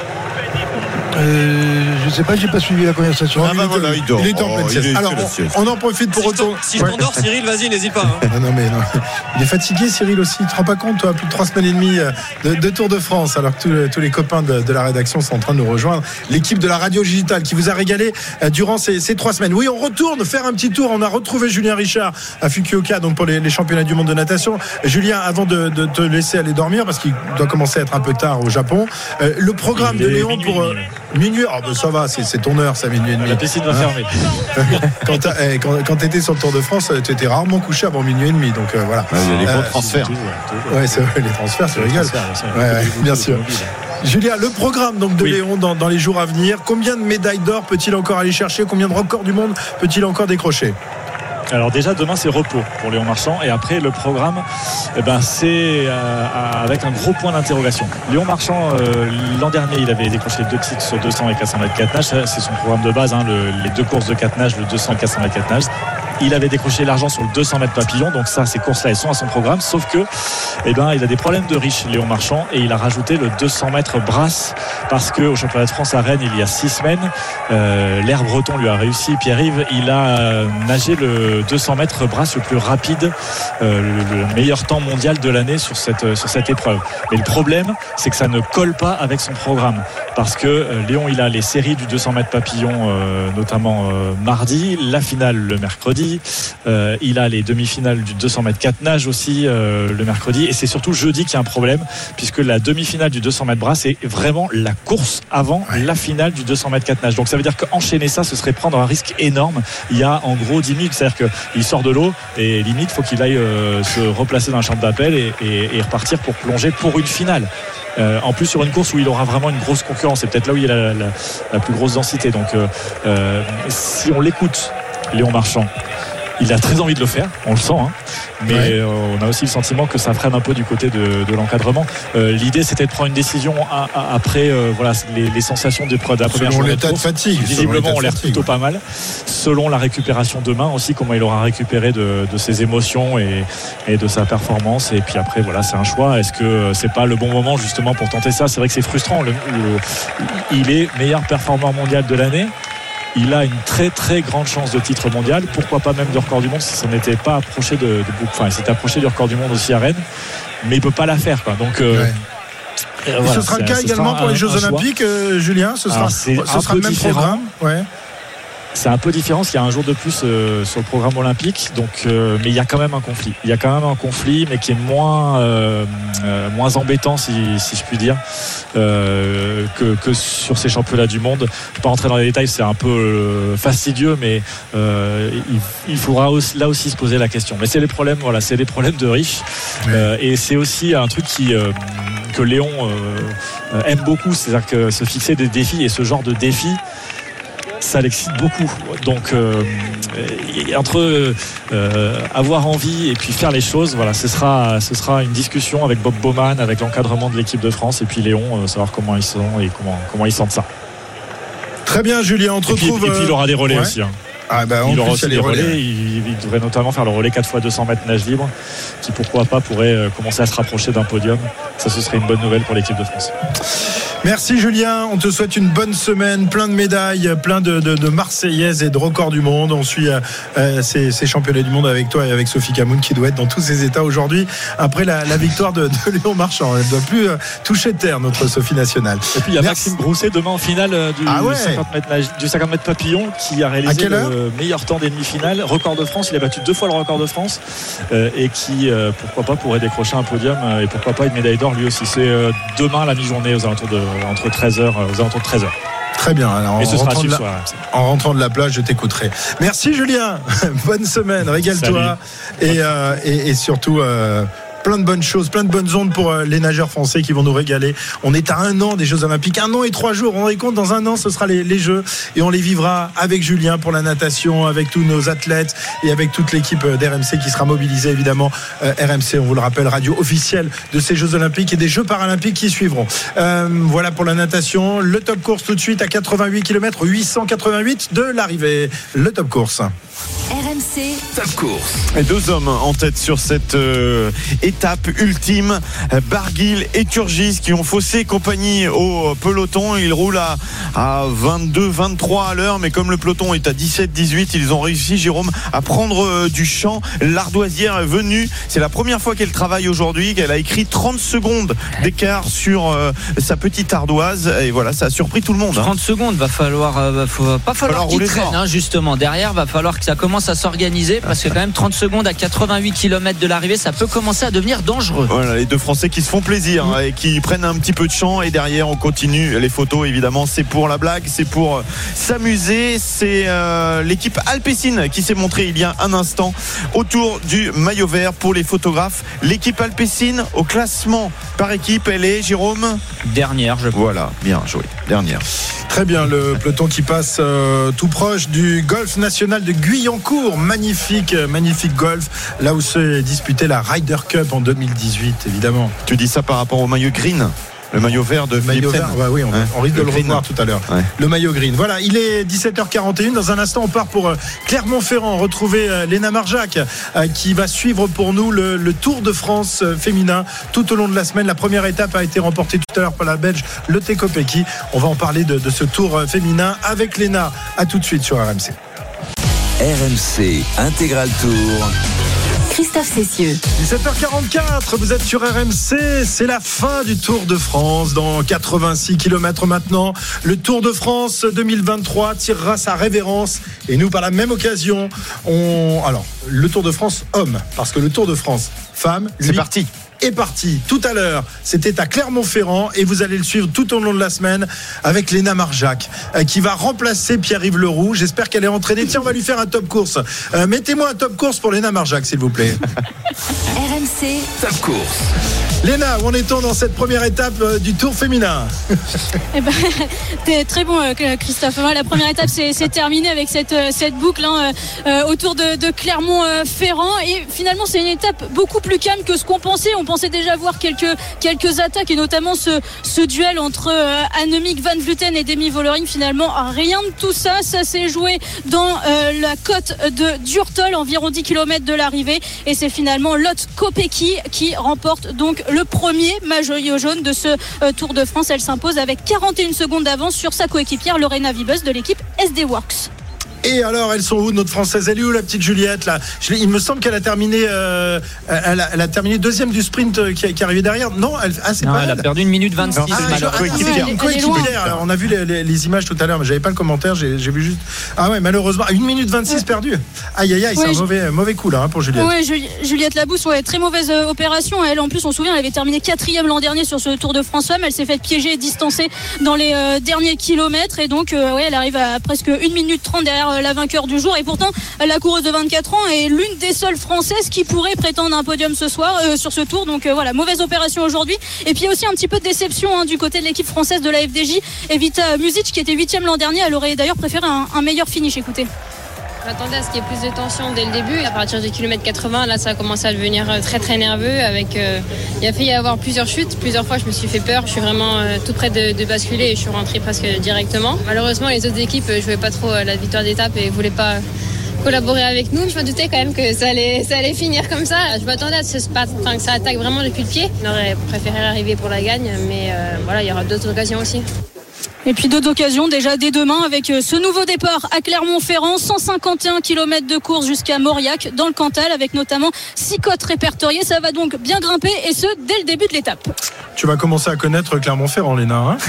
Euh, Je sais pas, j'ai pas suivi la conversation. Ah bah voilà, il dort. Il est en Oh, pleine sieste. Alors, on, on en profite pour Si je t'en- retourner. si je t'endors, Cyril, vas-y, n'hésite pas. hein. Non, non, mais non. Il est fatigué, Cyril aussi. Tu te rends pas compte, toi, plus de trois semaines et demie euh, de, de Tour de France, alors que tous, tous les copains de, de la rédaction sont en train de nous rejoindre. L'équipe de la radio digitale qui vous a régalé euh, durant ces, ces trois semaines. Oui, on retourne faire un petit tour. On a retrouvé Julien Richard à Fukuoka, donc pour les, les championnats du monde de natation. Julien, avant de, de te laisser aller dormir, parce qu'il doit commencer à être un peu tard au Japon, euh, le programme de Léon pour euh, minuit. Ah, ben ça va, c'est ton heure, ça, minuit et demi. La piscine va Hein fermer. quand eh, quand, quand t'étais sur le Tour de France, tu étais rarement couché avant minuit et demi. Donc euh, voilà. Ouais, Il y a les Euh, gros transferts. Ouais, c'est vrai, les transferts, c'est ouais, bien sûr. Julien, le programme donc de Oui. Léon dans, dans les jours à venir, combien de médailles d'or peut-il encore aller chercher? Combien de records du monde peut-il encore décrocher? Alors déjà demain c'est repos pour Léon Marchand et après le programme eh ben, c'est euh, avec un gros point d'interrogation. Léon Marchand euh, l'an dernier il avait décroché deux titres sur 200 et 400 mètres 4 nages, c'est son programme de base, hein, le- les deux courses de 4 nages, le 200 et 400 mètres 4 nages. Il avait décroché l'argent sur le 200 mètres papillon, donc ça, ces courses-là, elles sont à son programme. Sauf que, eh ben, il a des problèmes de riche, Léon Marchand, et il a rajouté le 200 mètres brasse parce que au championnat de France à Rennes, il y a six semaines, euh, l'air breton lui a réussi. Pierre-Yves, il a euh, nagé le 200 mètres brasse le plus rapide, euh, le, le meilleur temps mondial de l'année sur cette sur cette épreuve. Mais le problème, c'est que ça ne colle pas avec son programme parce que Léon, il a les séries du 200 mètres papillon, notamment mardi, la finale le mercredi. Euh, il a les demi-finales du 200 mètres 4 nage aussi euh, le mercredi. Et c'est surtout jeudi qu'il y a un problème, puisque la demi-finale du 200 mètres bras, c'est vraiment la course avant la finale du 200 mètres 4 nage. Donc ça veut dire qu'enchaîner ça, ce serait prendre un risque énorme. Il y a en gros 10 minutes, c'est-à-dire qu'il sort de l'eau et limite, faut qu'il aille euh, se replacer dans la chambre d'appel et, et- et repartir pour plonger pour une finale. Euh, en plus sur une course où il aura vraiment une grosse concurrence, c'est peut-être là où il a la, la- la plus grosse densité. Donc euh, euh, si on l'écoute, Léon Marchand, il a très envie de le faire, on le sent, hein. mais Ouais. euh, on a aussi le sentiment que ça freine un peu du côté de, de l'encadrement. Euh, L'idée c'était de prendre une décision à- à- après euh, voilà, les, les sensations de, de la première Selon l'état de fatigue. Visiblement, on l'air plutôt pas mal. Selon la récupération demain aussi, comment il aura récupéré de, de ses émotions et, et de sa performance. Et puis après, voilà, c'est un choix. Est-ce que c'est pas le bon moment justement pour tenter ça? C'est vrai que c'est frustrant. Le- le- il est meilleur performeur mondial de l'année. Il a une très très grande chance de titre mondial. Pourquoi pas même de record du monde si ça n'était pas approché de, de Enfin, il s'était approché du record du monde aussi à Rennes, mais il peut pas la faire. Quoi. Donc euh, Ouais. euh, voilà, ce sera le cas également pour les Jeux. Olympiques, euh, Julien. Ce sera, ce le même programme. Ouais. C'est un peu différent, il y a un jour de plus euh, sur le programme olympique, donc, euh, mais il y a quand même un conflit. Il y a quand même un conflit, mais qui est moins, euh, euh, moins embêtant, si, si je puis dire, euh, que, que sur ces championnats du monde. Je ne vais pas rentrer dans les détails, c'est un peu euh, fastidieux, mais euh, il, il faudra aussi- là aussi se poser la question. Mais c'est les problèmes, voilà, c'est les problèmes de riches, Euh, et c'est aussi un truc qui euh, que Léon euh, aime beaucoup, c'est-à-dire que se fixer des défis et ce genre de défis ça l'excite beaucoup. Donc euh, entre euh, avoir envie et puis faire les choses, voilà, ce sera ce sera une discussion avec Bob Bowman, avec l'encadrement de l'équipe de France et puis Léon, euh, savoir comment ils sont et comment comment ils sentent ça. Très bien, Julien. On te Et puis, retrouve. et puis il aura des relais ouais. aussi. hein. Ah, bah, il aura aussi des les relais. relais. Il, il devrait notamment faire le relais 4 fois 200 mètres nage libre, qui pourquoi pas pourrait commencer à se rapprocher d'un podium. Ça, ce serait une bonne nouvelle pour l'équipe de France. Merci Julien, on te souhaite une bonne semaine, plein de médailles, plein de, de, de Marseillaises et de records du monde. On suit euh, euh, ces, ces championnats du monde avec toi et avec Sophie Camoun qui doit être dans tous ses états aujourd'hui après la, la victoire de, de Léon Marchand. Elle ne doit plus euh, toucher terre, notre Sophie nationale. Et puis il y a Merci. Maxime Grousset demain en finale euh, du, Ah ouais. 50 mètres nage- du 50 mètres papillon qui a réalisé le meilleur temps des demi-finales, record de France. Il a battu deux fois le record de France euh, et qui, pourquoi pas, pourrait décrocher un podium et pourquoi pas une médaille d'or lui aussi. C'est demain à la mi-journée aux alentours de entre 13h, aux alentours de 13h. Très bien. Alors, Et en, ce sera rentrant la, RMC. en rentrant de la plage, je t'écouterai. Merci Julien. Bonne semaine. Régale-toi. Et, euh, et, et surtout. euh, Plein de bonnes choses, plein de bonnes ondes pour euh, les nageurs français qui vont nous régaler. On est à un an des Jeux Olympiques, un an et trois jours. On rendez compte, dans un an, ce sera les, les Jeux et on les vivra avec Julien pour la natation, avec tous nos athlètes et avec toute l'équipe euh, d'RMC qui sera mobilisée évidemment. Euh, RMC, on vous le rappelle, radio officielle de ces Jeux Olympiques et des Jeux Paralympiques qui suivront. Euh, voilà pour la natation. Le top course tout de suite à 88 km, 888 de l'arrivée. Le top course. RMC, Top course. Et deux hommes en tête sur cette euh, étape ultime. Barguil et Turgis qui ont faussé compagnie au peloton. Ils roulent à, à 22, 23 à l'heure, mais comme le peloton est à 17, 18, ils ont réussi, Jérôme, à prendre euh, du champ. L'ardoisière est venue. C'est la première fois qu'elle travaille aujourd'hui, qu'elle a écrit 30 secondes d'écart sur euh, sa petite ardoise. Et voilà, ça a surpris tout le monde. hein. 30 secondes, va falloir, euh, va pas falloir Falloir qu'il traîne, hein, justement. Derrière, va falloir que ça commence à s'organiser parce que quand même 30 secondes à 88 km de l'arrivée, ça peut commencer à devenir dangereux. Voilà, les deux Français qui se font plaisir hein, et qui prennent un petit peu de champ et derrière on continue les photos évidemment c'est pour la blague c'est pour euh, s'amuser c'est euh, l'équipe Alpecin qui s'est montrée il y a un instant autour du maillot vert pour les photographes l'équipe Alpecin au classement par équipe elle est Jérôme? Dernière, je voilà bien joué dernière Très bien, le peloton qui passe euh, tout proche du golf national de Guyancourt. Magnifique, magnifique golf. Là où s'est disputée la Ryder Cup en 2018, évidemment. tu dis ça par rapport au maillot green Le maillot vert de Le maillot vert, bah oui, on, Ouais. on risque de Le le green. revoir tout à l'heure. Ouais. Le maillot green. Voilà, il est 17h41. Dans un instant, on part pour euh, Clermont-Ferrand, retrouver euh, Léna Marjac, euh, qui va suivre pour nous le, le Tour de France féminin tout au long de la semaine. La première étape a été remportée tout à l'heure par la Belge Lotte Kopecky. On va en parler de, de ce Tour féminin avec Léna. À tout de suite sur RMC. RMC Intégral Tour. Christophe Cessieux. 17h44, vous êtes sur RMC, c'est la fin du Tour de France dans 86 km maintenant. Le Tour de France 2023 tirera sa révérence et nous par la même occasion, on alors le Tour de France homme parce que le Tour de France femme, C'est parti. Est parti tout à l'heure. C'était à Clermont-Ferrand et vous allez le suivre tout au long de la semaine avec Léna Marjac euh, qui va remplacer Pierre-Yves Leroux. J'espère qu'elle est entraînée. Tiens, on va lui faire un top course. Euh, Mettez-moi un top course pour Léna Marjac, s'il vous plaît. RMC, Top course. Léna, où en est-on dans cette première étape euh, du Tour féminin? Eh ben, t'es très bon, euh, Christophe. La première étape, c'est terminé avec cette, cette boucle hein, autour de, de Clermont-Ferrand. Et finalement, c'est une étape beaucoup plus calme que ce qu'on pensait. On pensait déjà voir quelques, attaques et notamment ce, duel entre euh, Annemiek van Vleuten et Demi Vollering. Finalement, rien de tout ça. Ça s'est joué dans euh, la côte de Durtol, environ 10 km de l'arrivée. Et c'est finalement Lotte Kopecky qui remporte donc le premier maillot jaune de ce euh, Tour de France. Elle s'impose avec 41 secondes d'avance sur sa coéquipière Lorena Vibus de l'équipe SD Works. Et alors, elles sont où, notre française? Elle est où, la petite Juliette là? Je Il me semble qu'elle a terminé, euh, elle, a, elle a terminé deuxième du sprint euh, qui, qui est arrivé derrière. Non, elle, ah, c'est Non, pas elle a elle. perdu une minute 26 Non, c'est Ah, malheureusement. ah, une coéquipière. Alors, on a vu les, les- les images tout à l'heure, mais j'avais pas le commentaire. J'ai j'ai vu juste. Ah ouais, malheureusement, une minute 26 perdue. Aïe aïe aïe, c'est un je- mauvais, mauvais coup là hein, pour Juliette. Ouais, Juli- Juliette Labousse, ouais, très mauvaise euh, opération. Elle, en plus, on se souvient, elle avait terminé quatrième l'an dernier sur ce Tour de France Femmes. Elle s'est faite piéger et distancer dans les euh, derniers kilomètres. Et donc, euh, ouais, elle arrive à presque 1 minute 30 derrière la vainqueur du jour. Et pourtant, euh, la coureuse de 24 ans est l'une des seules françaises qui pourrait prétendre un podium ce soir euh, sur ce tour. Donc, euh, voilà, mauvaise opération aujourd'hui. Et puis, aussi un petit peu de déception hein, du côté de l'équipe française de la FDJ. Evita Music, qui était huitième l'an dernier, elle aurait d'ailleurs préféré un meilleur finish. Écoutez. Je m'attendais à ce qu'il y ait plus de tension dès le début. À partir du kilomètre 80, là, ça a commencé à devenir euh, très très nerveux. Avec, euh, il a fait y avoir plusieurs chutes. Plusieurs fois, je me suis fait peur. Je suis vraiment euh, tout près de, de basculer et je suis rentrée presque directement. Malheureusement, les autres équipes ne jouaient pas trop euh, la victoire d'étape et voulaient pas collaborer avec nous. Je me doutais quand même que ça allait, ça allait finir comme ça. Je m'attendais à ce que ça attaque vraiment depuis le pied. J'aurais préféré arriver pour la gagne, mais euh, voilà, il y aura d'autres occasions aussi. Et puis d'autres occasions déjà dès demain avec euh, ce nouveau départ à Clermont-Ferrand, 151 km de course jusqu'à Mauriac dans le Cantal avec notamment six côtes répertoriées. Ça va donc bien grimper et ce dès le début de l'étape. Tu vas commencer à connaître Clermont-Ferrand, Léna. Hein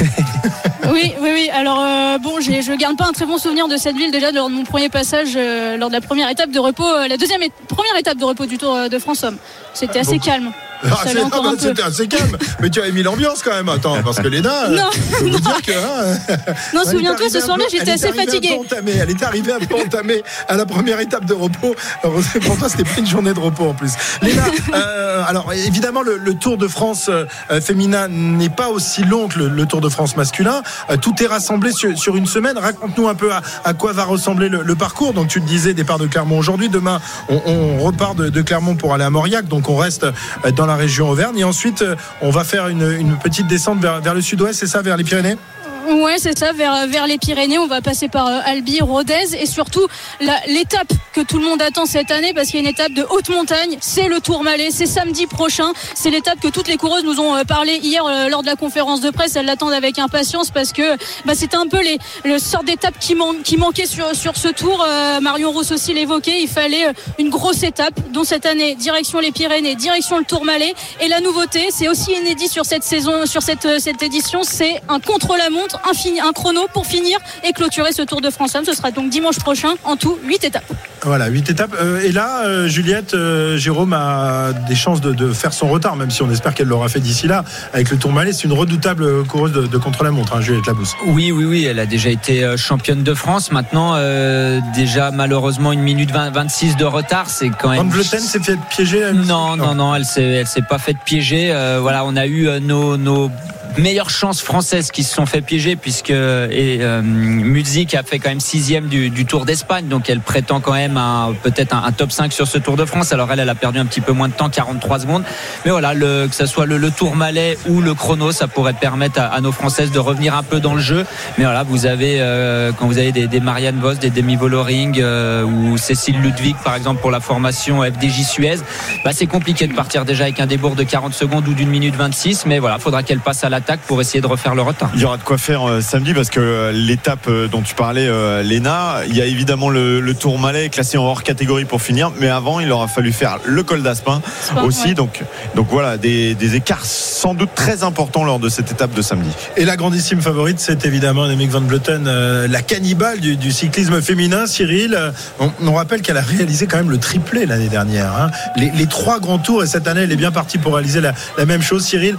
Oui, oui, oui. Alors euh, bon, je garde pas un très bon souvenir de cette ville déjà lors de mon premier passage, euh, lors de la première étape de repos, euh, la deuxième, et- première étape de repos du Tour de France Homme. C'était assez Bon. calme. Ah, c'est- ah, bah, assez calme. Mais tu avais mis l'ambiance quand même. Attends, parce que Léna, euh, Non, vous dire que. hein, Non, souviens-toi, ce soir-là, j'étais assez arrivée un peu fatiguée. entamée. Elle est arrivée un peu entamée à la première étape de repos. Heureusement pour toi, c'était pas une journée de repos en plus. Léna, euh, alors évidemment, le, le Tour de France euh, féminin n'est pas aussi long que le, le Tour de France masculin. Euh, tout est rassemblé sur, sur une semaine. Raconte-nous un peu à, à quoi va ressembler le, le parcours. Donc, tu te disais, départ de Clermont aujourd'hui. Demain, on, on repart de, de Clermont pour aller à Mauriac. Donc, on reste euh, la région Auvergne. Et ensuite, euh, on va faire une, petite descente vers le sud-ouest, c'est ça, vers les Pyrénées? Ouais, c'est ça, vers, vers les Pyrénées. On va passer par euh, Albi, Rodez et surtout l'étape que tout le monde attend cette année parce qu'il y a une étape de haute montagne. C'est le Tourmalet. C'est samedi prochain. C'est l'étape que toutes les coureuses nous ont euh, parlé hier euh, lors de la conférence de presse. Elles l'attendent avec impatience parce que bah, c'était un peu les, le sort d'étape qui, man- qui manquait sur, sur ce tour. Euh, Marion Rousse aussi l'évoquait. Il fallait une grosse étape, dont cette année, direction les Pyrénées, direction le Tourmalet. Et la nouveauté, c'est aussi inédit sur cette saison, sur cette, cette édition, c'est un contre-la-montre, un, fini- un chrono pour finir et clôturer ce Tour de France. Ce sera donc dimanche prochain, en tout 8 étapes. Voilà, huit étapes. Euh, et là, euh, Juliette, euh, Jérôme a des chances de, de faire son retard, même si on espère qu'elle l'aura fait d'ici là. Avec le Tourmalet, c'est une redoutable coureuse de, de contre-la-montre, hein, Juliette Labousse. Oui, oui, oui, elle a déjà été championne de France. Maintenant, euh, déjà malheureusement une minute 20 26 de retard, c'est quand même. Vleuten s'est fait piéger elle aussi Non, non, non, elle s'est, elle s'est pas faite piéger. Euh, voilà, on a eu euh, nos, nos meilleures chances françaises qui se sont fait piéger puisque et, euh, a fait quand même sixième du, Tour d'Espagne, donc elle prétend quand même peut-être un, top 5 sur ce Tour de France. Alors elle, elle a perdu un petit peu moins de temps, 43 secondes. Mais voilà, que ce soit le, Tour Malais ou le chrono, ça pourrait permettre à, nos Françaises de revenir un peu dans le jeu. Mais voilà, vous avez euh, quand vous avez des, des Marianne Vos, des Demi Voloring euh, ou Cécile Ludwig par exemple pour la formation FDJ Suez, bah, c'est compliqué de partir déjà avec un débours de 40 secondes ou d'une minute 26. Mais voilà, faudra qu'elle passe à l'attaque pour essayer de refaire le retard. Il y aura de quoi faire euh, samedi parce que euh, l'étape euh, dont tu parlais, euh, Léna, il y a évidemment le, le Tour Malais classé en hors catégorie pour finir, mais avant il aura fallu faire le col d'Aspin aussi. ouais. Donc, donc voilà, des, des écarts sans doute très importants lors de cette étape de samedi. Et la grandissime favorite, c'est évidemment Annemiek van Vleuten, euh, la cannibale du, du cyclisme féminin. Cyril, on, on rappelle qu'elle a réalisé quand même le triplé l'année dernière. hein. Les, les trois grands tours, et cette année, elle est bien partie pour réaliser la, la même chose. Cyril,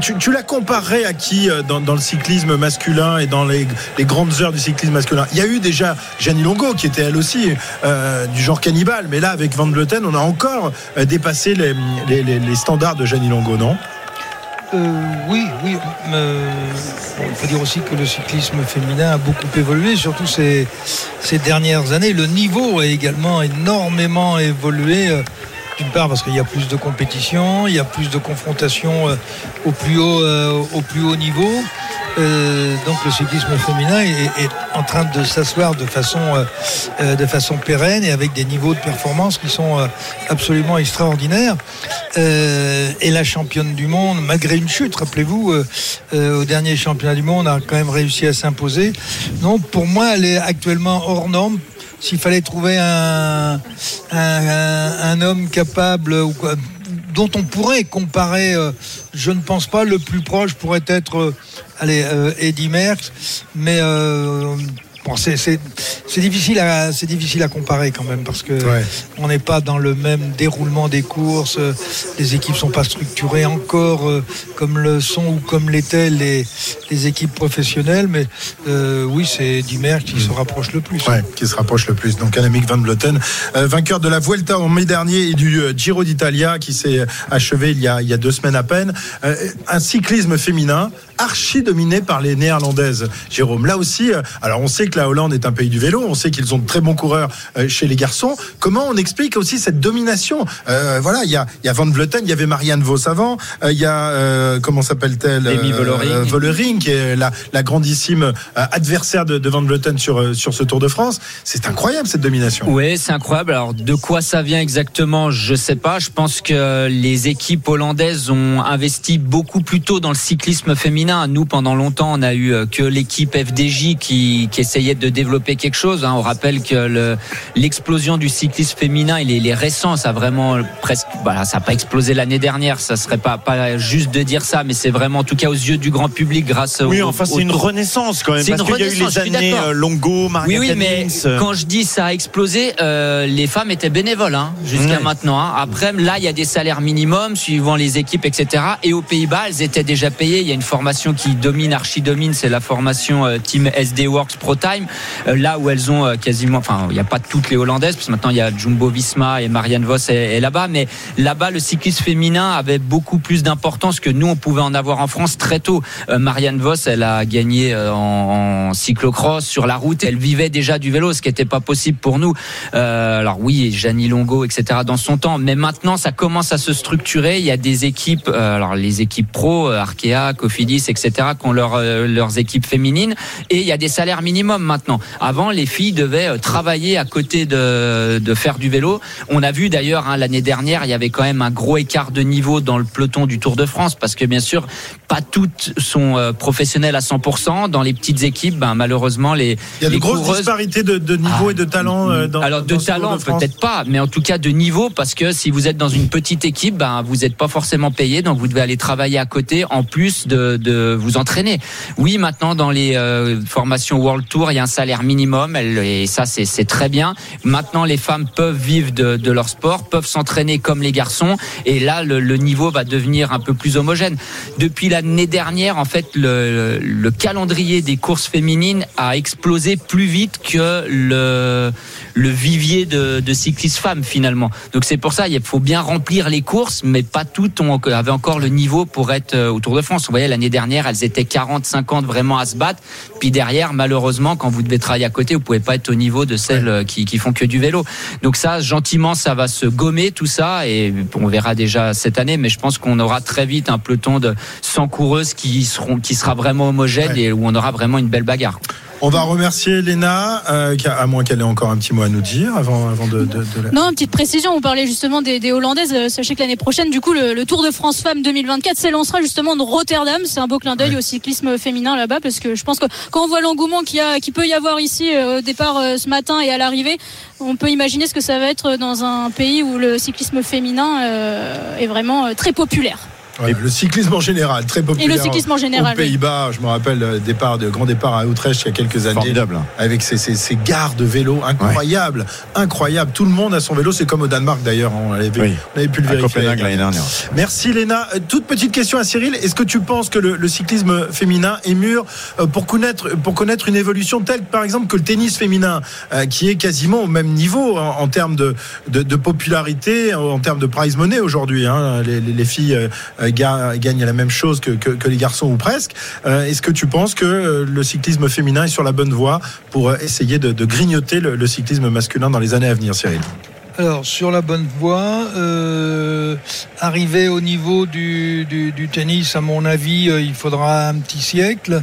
tu, tu la comparerais à qui euh, dans, dans le cyclisme masculin et dans les, grandes heures du cyclisme masculin Il y a eu déjà Gianni Longo, qui était elle aussi euh, du genre cannibale, mais là, avec Van Vleuten, on a encore euh, dépassé les, standards de Gianni Longo, non? Euh, oui, oui. il faut dire aussi que le cyclisme féminin a beaucoup évolué, surtout ces, ces dernières années. Le niveau a également énormément évolué. D'une part parce qu'il y a plus de compétition, il y a plus de confrontations euh, au plus haut, euh, au plus haut niveau. Euh, donc le cyclisme féminin est, en train de s'asseoir de façon, euh, de façon pérenne et avec des niveaux de performance qui sont absolument extraordinaires. Et la championne du monde, malgré une chute, rappelez-vous, au dernier championnat du monde, a quand même réussi à s'imposer. Non, pour moi, elle est actuellement hors norme. S'il fallait trouver un, homme capable dont on pourrait comparer, euh, je ne pense pas, le plus proche pourrait être euh, allez, euh, Eddie Merckx, mais bon, c'est- difficile, à- c'est difficile à comparer quand même parce que Ouais. on n'est pas dans le même déroulement des courses, euh, les équipes sont pas structurées encore euh, comme le sont ou comme l'étaient les, les équipes professionnelles, mais euh, oui, c'est Merckx qui se rapproche le plus. Ouais, qui se rapproche le plus. Donc Annemiek van Vleuten, vainqueur de la Vuelta en mai dernier et du Giro d'Italia qui s'est achevé il y, a, il y a deux semaines à peine. Un cyclisme féminin archi dominé par les néerlandaises. Jérôme, là aussi, euh, alors on sait que la Hollande est un pays du vélo, on sait qu'ils ont de très bons coureurs euh, chez les garçons. Comment on explique aussi cette domination? Euh, Voilà, il y a, y a Van Vleuten, il y avait Marianne Vos avant, il y a, euh, comment s'appelle-t-elle euh, Vollering, qui est la, la grandissime adversaire de, de Van Vleuten sur, sur ce Tour de France. C'est incroyable cette domination. Oui, c'est incroyable. Alors, de quoi ça vient exactement, je sais pas. Je pense que les équipes hollandaises ont investi beaucoup plus tôt dans le cyclisme féminin. Nous, pendant longtemps, on a eu euh, que l'équipe FDJ qui, qui essayait de développer quelque chose. hein. On rappelle que le- l'explosion du cyclisme féminin, il est, il est récent. Ça a vraiment presque, voilà, ça n'a pas explosé l'année dernière. Ça serait pas, pas juste de dire ça, mais c'est vraiment, en tout cas, aux yeux du grand public, grâce au. Oui, enfin, c'est une renaissance quand même. C'est Parce une qu'il y a eu renaissance, les années euh, Longo, Maria Oui, oui, mais euh, quand je dis ça a explosé, euh, les femmes étaient bénévoles hein, jusqu'à maintenant. hein. Après, là, il y a des salaires minimums suivant les équipes, etc. Et aux Pays-Bas, elles étaient déjà payées. Il y a une formation qui domine, archi domine, c'est la formation euh, Team SD Works Pro Time. Euh, là où elles ont euh, quasiment, enfin, il n'y a pas toutes les Hollandaises, parce maintenant il y a Jumbo Visma et Marianne Vos est, là-bas. Mais là-bas, le cyclisme féminin avait beaucoup plus d'importance que nous, on pouvait en avoir en France très tôt. Marianne Vos, elle a gagné en, en cyclocross sur la route. Elle vivait déjà du vélo, ce qui n'était pas possible pour nous. Alors oui, Gianni Longo, etc. dans son temps. Mais maintenant, ça commence à se structurer. Il y a des équipes, alors les équipes pro, Arkea, Cofidis, etc. qui ont leur, euh, leurs équipes féminines. Et il y a des salaires minimums maintenant. Avant, les filles devaient euh, travailler à côté de, de faire du vélo. On a vu d'ailleurs hein, l'année dernière, il y avait quand même un gros écart de niveau dans le peloton du Tour de France parce que bien sûr, pas toutes sont euh, professionnelles à 100%. Dans les petites équipes, ben, malheureusement, les Il y a de grosses coureuses- disparités de, de niveau et de talent euh, dans alors de dans talent peut-être pas, mais en tout cas de niveau parce que si vous êtes dans une petite équipe, ben vous n'êtes pas forcément payé, donc vous devez aller travailler à côté en plus de, de vous entraîner. Oui, maintenant dans les euh, formations World Tour, il y a un salaire minimum, et ça c'est très bien. Maintenant les femmes peuvent vivre de, leur sport, peuvent s'entraîner comme les garçons, et là le, niveau va devenir un peu plus homogène. Depuis l'année dernière, en fait, le calendrier des courses féminines a explosé plus vite que le, le vivier de, de cyclistes femmes finalement. Donc c'est pour ça il faut bien remplir les courses, mais pas toutes ont, avaient encore le niveau pour être euh, au Tour de France. Vous voyez l'année dernière. dernière, elles étaient 40, 50 vraiment à se battre. Puis derrière, malheureusement, quand vous devez travailler à côté, vous pouvez pas être au niveau de celles euh, qui, qui font que du vélo. Donc ça, gentiment, ça va se gommer tout ça et on verra déjà cette année. Mais je pense qu'on aura très vite un peloton de 100 coureuses qui seront, qui sera vraiment homogène et où on aura vraiment une belle bagarre. On va remercier Léna, euh, à moins qu'elle ait encore un petit mot à nous dire avant, avant de, de- de la- Non, une petite précision, on parlait justement des, des Hollandaises. Euh, Sachez que l'année prochaine, du coup, le, le Tour de France Femmes 2024 s'élancera justement de Rotterdam. C'est un beau clin d'œil au cyclisme féminin là-bas, parce que je pense que quand on voit l'engouement qu'il peut y avoir ici euh, au départ ce matin et à l'arrivée, on peut imaginer ce que ça va être dans un pays où le cyclisme féminin euh, est vraiment très populaire. Le cyclisme en général, très populaire. Et le cyclisme en général, Aux Pays-Bas, je me rappelle le départ de grand départ à Utrecht il y a quelques années. Formidable. Avec ces, ces, ces gares de vélo incroyables, incroyables. Tout le monde a son vélo. C'est comme au Danemark d'ailleurs. On avait, vu- Oui. on avait pu le À vérifier. Copenhague l'année dernière. Merci Léna. Euh, Toute petite question à Cyril. Est-ce que tu penses que le, le cyclisme féminin est mûr euh, pour connaître, pour connaître une évolution telle, par exemple, que le tennis féminin, euh, qui est quasiment au même niveau en, en termes de, de, de popularité, en, termes de prize money aujourd'hui. hein. Les, les- les filles euh, euh, gagnent la même chose que, les garçons ou presque. Euh, Est-ce que tu penses que euh, le cyclisme féminin est sur la bonne voie pour euh, essayer de, grignoter le, cyclisme masculin dans les années à venir, Cyril? Alors, sur la bonne voie, euh, arriver au niveau du, tennis, à mon avis, euh, il faudra un petit siècle,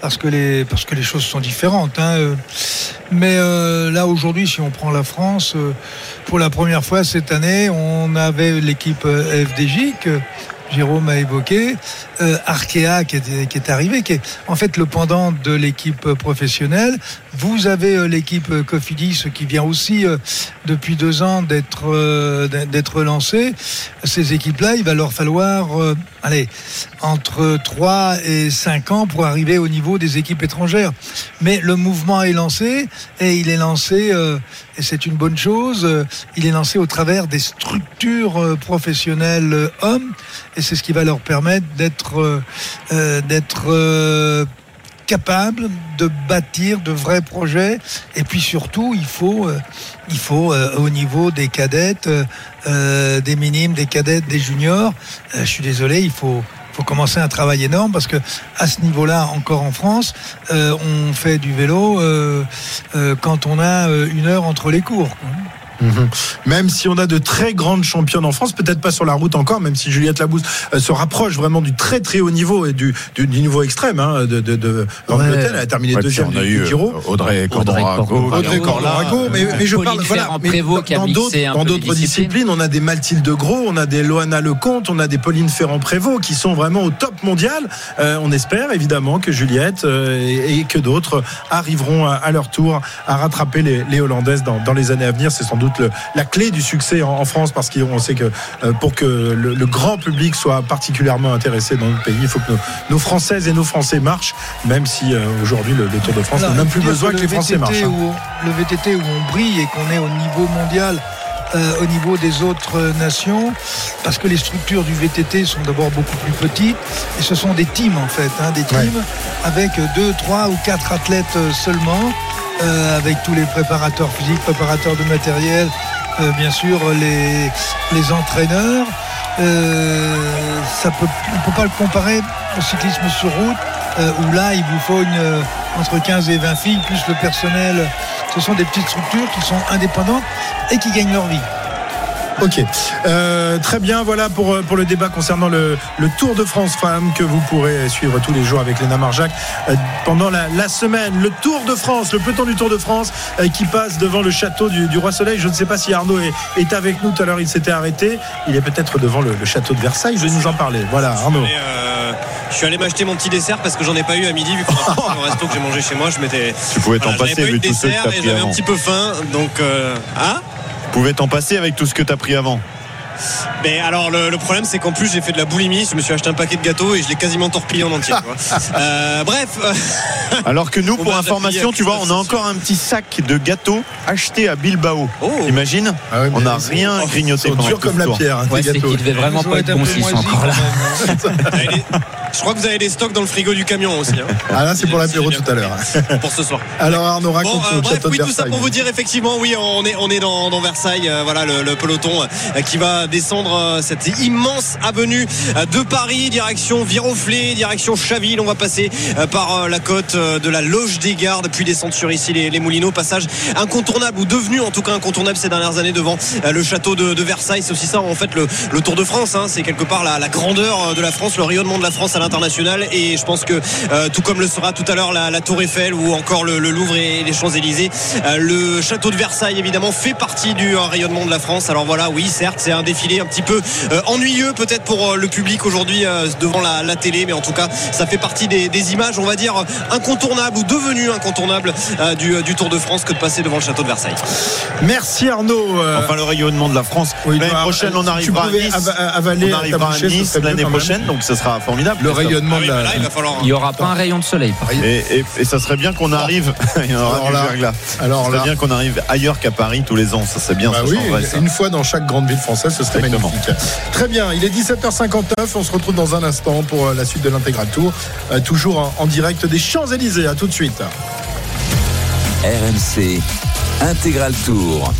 parce que les, parce que les choses sont différentes. hein, euh. Mais euh, là, aujourd'hui, si on prend la France, euh, pour la première fois cette année, on avait l'équipe euh, FDJ que Jérôme a évoqué, euh, Arkea qui est, arrivé, qui est en fait le pendant de l'équipe professionnelle. Vous avez euh, l'équipe euh, Cofidis qui vient aussi depuis deux ans d'être d'être lancée. Ces équipes-là, il va leur falloir, allez, entre 3 et 5 ans pour arriver au niveau des équipes étrangères. Mais le mouvement est lancé et il est lancé, euh, et c'est une bonne chose, euh, il est lancé au travers des structures euh, professionnelles euh, hommes et c'est ce qui va leur permettre d'être euh, euh, d'être capable de bâtir de vrais projets et puis surtout il faut euh, il faut euh, au niveau des cadettes euh, des minimes des cadettes des juniors je suis désolé il faut commencer un travail énorme parce que à ce niveau-là, encore en France, on fait du vélo quand on a une heure entre les cours. Mhm. Même si on a de très grandes championnes en France, peut-être pas sur la route encore, même si Juliette Labousse euh, se rapproche vraiment du très très haut niveau et du, du, du niveau extrême hein, de, de, de Ouais. Elle a terminé Ouais, deuxième on a du, eu du Giro. Audrey Cordorago. Audrey Cordorago, mais, mais je parle voilà, mais dans d'autres disciplines. disciplines, on a des Mathilde Gros, on a des Loana Lecomte, on a des Pauline Ferrand-Prévôt qui sont vraiment au top mondial. Euh, on espère évidemment que Juliette euh, et, et que d'autres arriveront à, à leur tour à rattraper les, les Hollandaises dans, dans les années à venir. C'est sans doute le- la clé du succès en, en France parce qu'on sait que euh, pour que le, le grand public soit particulièrement intéressé dans notre pays, il faut que nos, nos Françaises et nos Français marchent, même si euh, aujourd'hui le, le Tour de France Alors, n'a plus besoin que, le les Français VTT marchent. hein. Où, le VTT où on brille et qu'on est au niveau mondial. euh, au niveau des autres nations, parce que les structures du VTT sont d'abord beaucoup plus petites, et ce sont des teams en fait, hein, des teams avec deux, trois ou quatre athlètes seulement, euh, avec tous les préparateurs physiques, préparateurs de matériel, euh, bien sûr les, entraîneurs. Euh, on ne peut pas le comparer au cyclisme sur route, où là il vous faut entre 15 et 20 filles, plus le personnel. Ce sont des petites structures qui sont indépendantes et qui gagnent leur vie. Ok, Euh, très bien. Voilà pour, euh, pour le débat concernant le, le Tour de France Femmes que vous pourrez suivre tous les jours avec Léna Marjac euh, pendant la, la semaine. Le Tour de France, le peloton du Tour de France euh, qui passe devant le château du, du Roi Soleil. Je ne sais pas si Arnaud est, est avec nous. Tout à l'heure, il s'était arrêté. Il est peut-être devant le, le château de Versailles. Je vais nous en parler. Voilà, Arnaud. Euh, je suis allé m'acheter mon petit dessert parce que j'en ai pas eu à midi vu qu'on a pas au resto que j'ai mangé chez moi. Je m'étais. Tu pouvais t'en Voilà, passer vu de tous ceux que et pris j'avais un petit peu faim. Donc, euh, hein? Tu pouvais t'en passer avec tout ce que t'as pris avant. Mais alors le, le problème c'est qu'en plus j'ai fait de la boulimie, je me suis acheté un paquet de gâteaux et je l'ai quasiment torpillé en entier. Euh, bref, Alors que nous, pour m'a information, tu vois, on a encore un petit sac de gâteaux acheté à Bilbao. Oh. Imagine Ah On n'a rien grignoté tout comme la pierre, hein, Ouais, ces c'est gâteaux. qu'ils devaient vraiment pas être moisis, encore là. Je crois que vous avez des stocks dans le frigo du camion aussi. hein. Ah là, c'est pour l'apéro tout à l'heure. pour ce soir. Alors Arnaud Bon, raconte euh, bref, oui, de tout ça pour vous dire effectivement, oui, on est on est dans, dans Versailles, euh, voilà le, le peloton euh, qui va descendre cette immense avenue de Paris, direction Viroflay, direction Chaville. On va passer par la côte de la Loge des Gardes, puis descendre sur ici les, les Moulineaux. Passage incontournable ou devenu en tout cas incontournable ces dernières années devant le château de, de Versailles. C'est aussi ça en fait le, le Tour de France. hein. C'est quelque part la, la grandeur de la France, le rayonnement de la France à l'international. Et je pense que euh, tout comme le sera tout à l'heure la, la Tour Eiffel ou encore le, le Louvre et les Champs-Élysées, euh, le château de Versailles évidemment fait partie du euh, rayonnement de la France. Alors voilà, oui, certes, c'est un défilé un petit peu euh, ennuyeux peut-être pour euh, le public aujourd'hui euh, devant la, la télé, mais en tout cas, ça fait partie des, des images, on va dire, incontournables ou devenues incontournables euh, du, du Tour de France que de passer devant le château de Versailles. Merci Arnaud. euh, Enfin, le rayonnement de la France. Oui, L'année bah, prochaine, on arrivera à Nice. ava- avaler on arrivera à Nice l'année prochaine, donc ce sera formidable. Le. Rayonnement de Ah oui, la. là, il va falloir. Il n'y aura pas un rayon de soleil. Et, et- et ça serait bien qu'on arrive. Il y en aura Alors du là- verglas. alors ça serait là- bien qu'on arrive ailleurs qu'à Paris tous les ans. Ça serait bien. Bah ça oui, changerait, ça. une fois dans chaque grande ville française, ce serait Exactement. magnifique. Très bien, il est 17h59, on se retrouve dans un instant pour euh, la suite de l'intégral tour, Euh, toujours en, en direct des Champs-Élysées. À tout de suite. RMC Intégral Tour.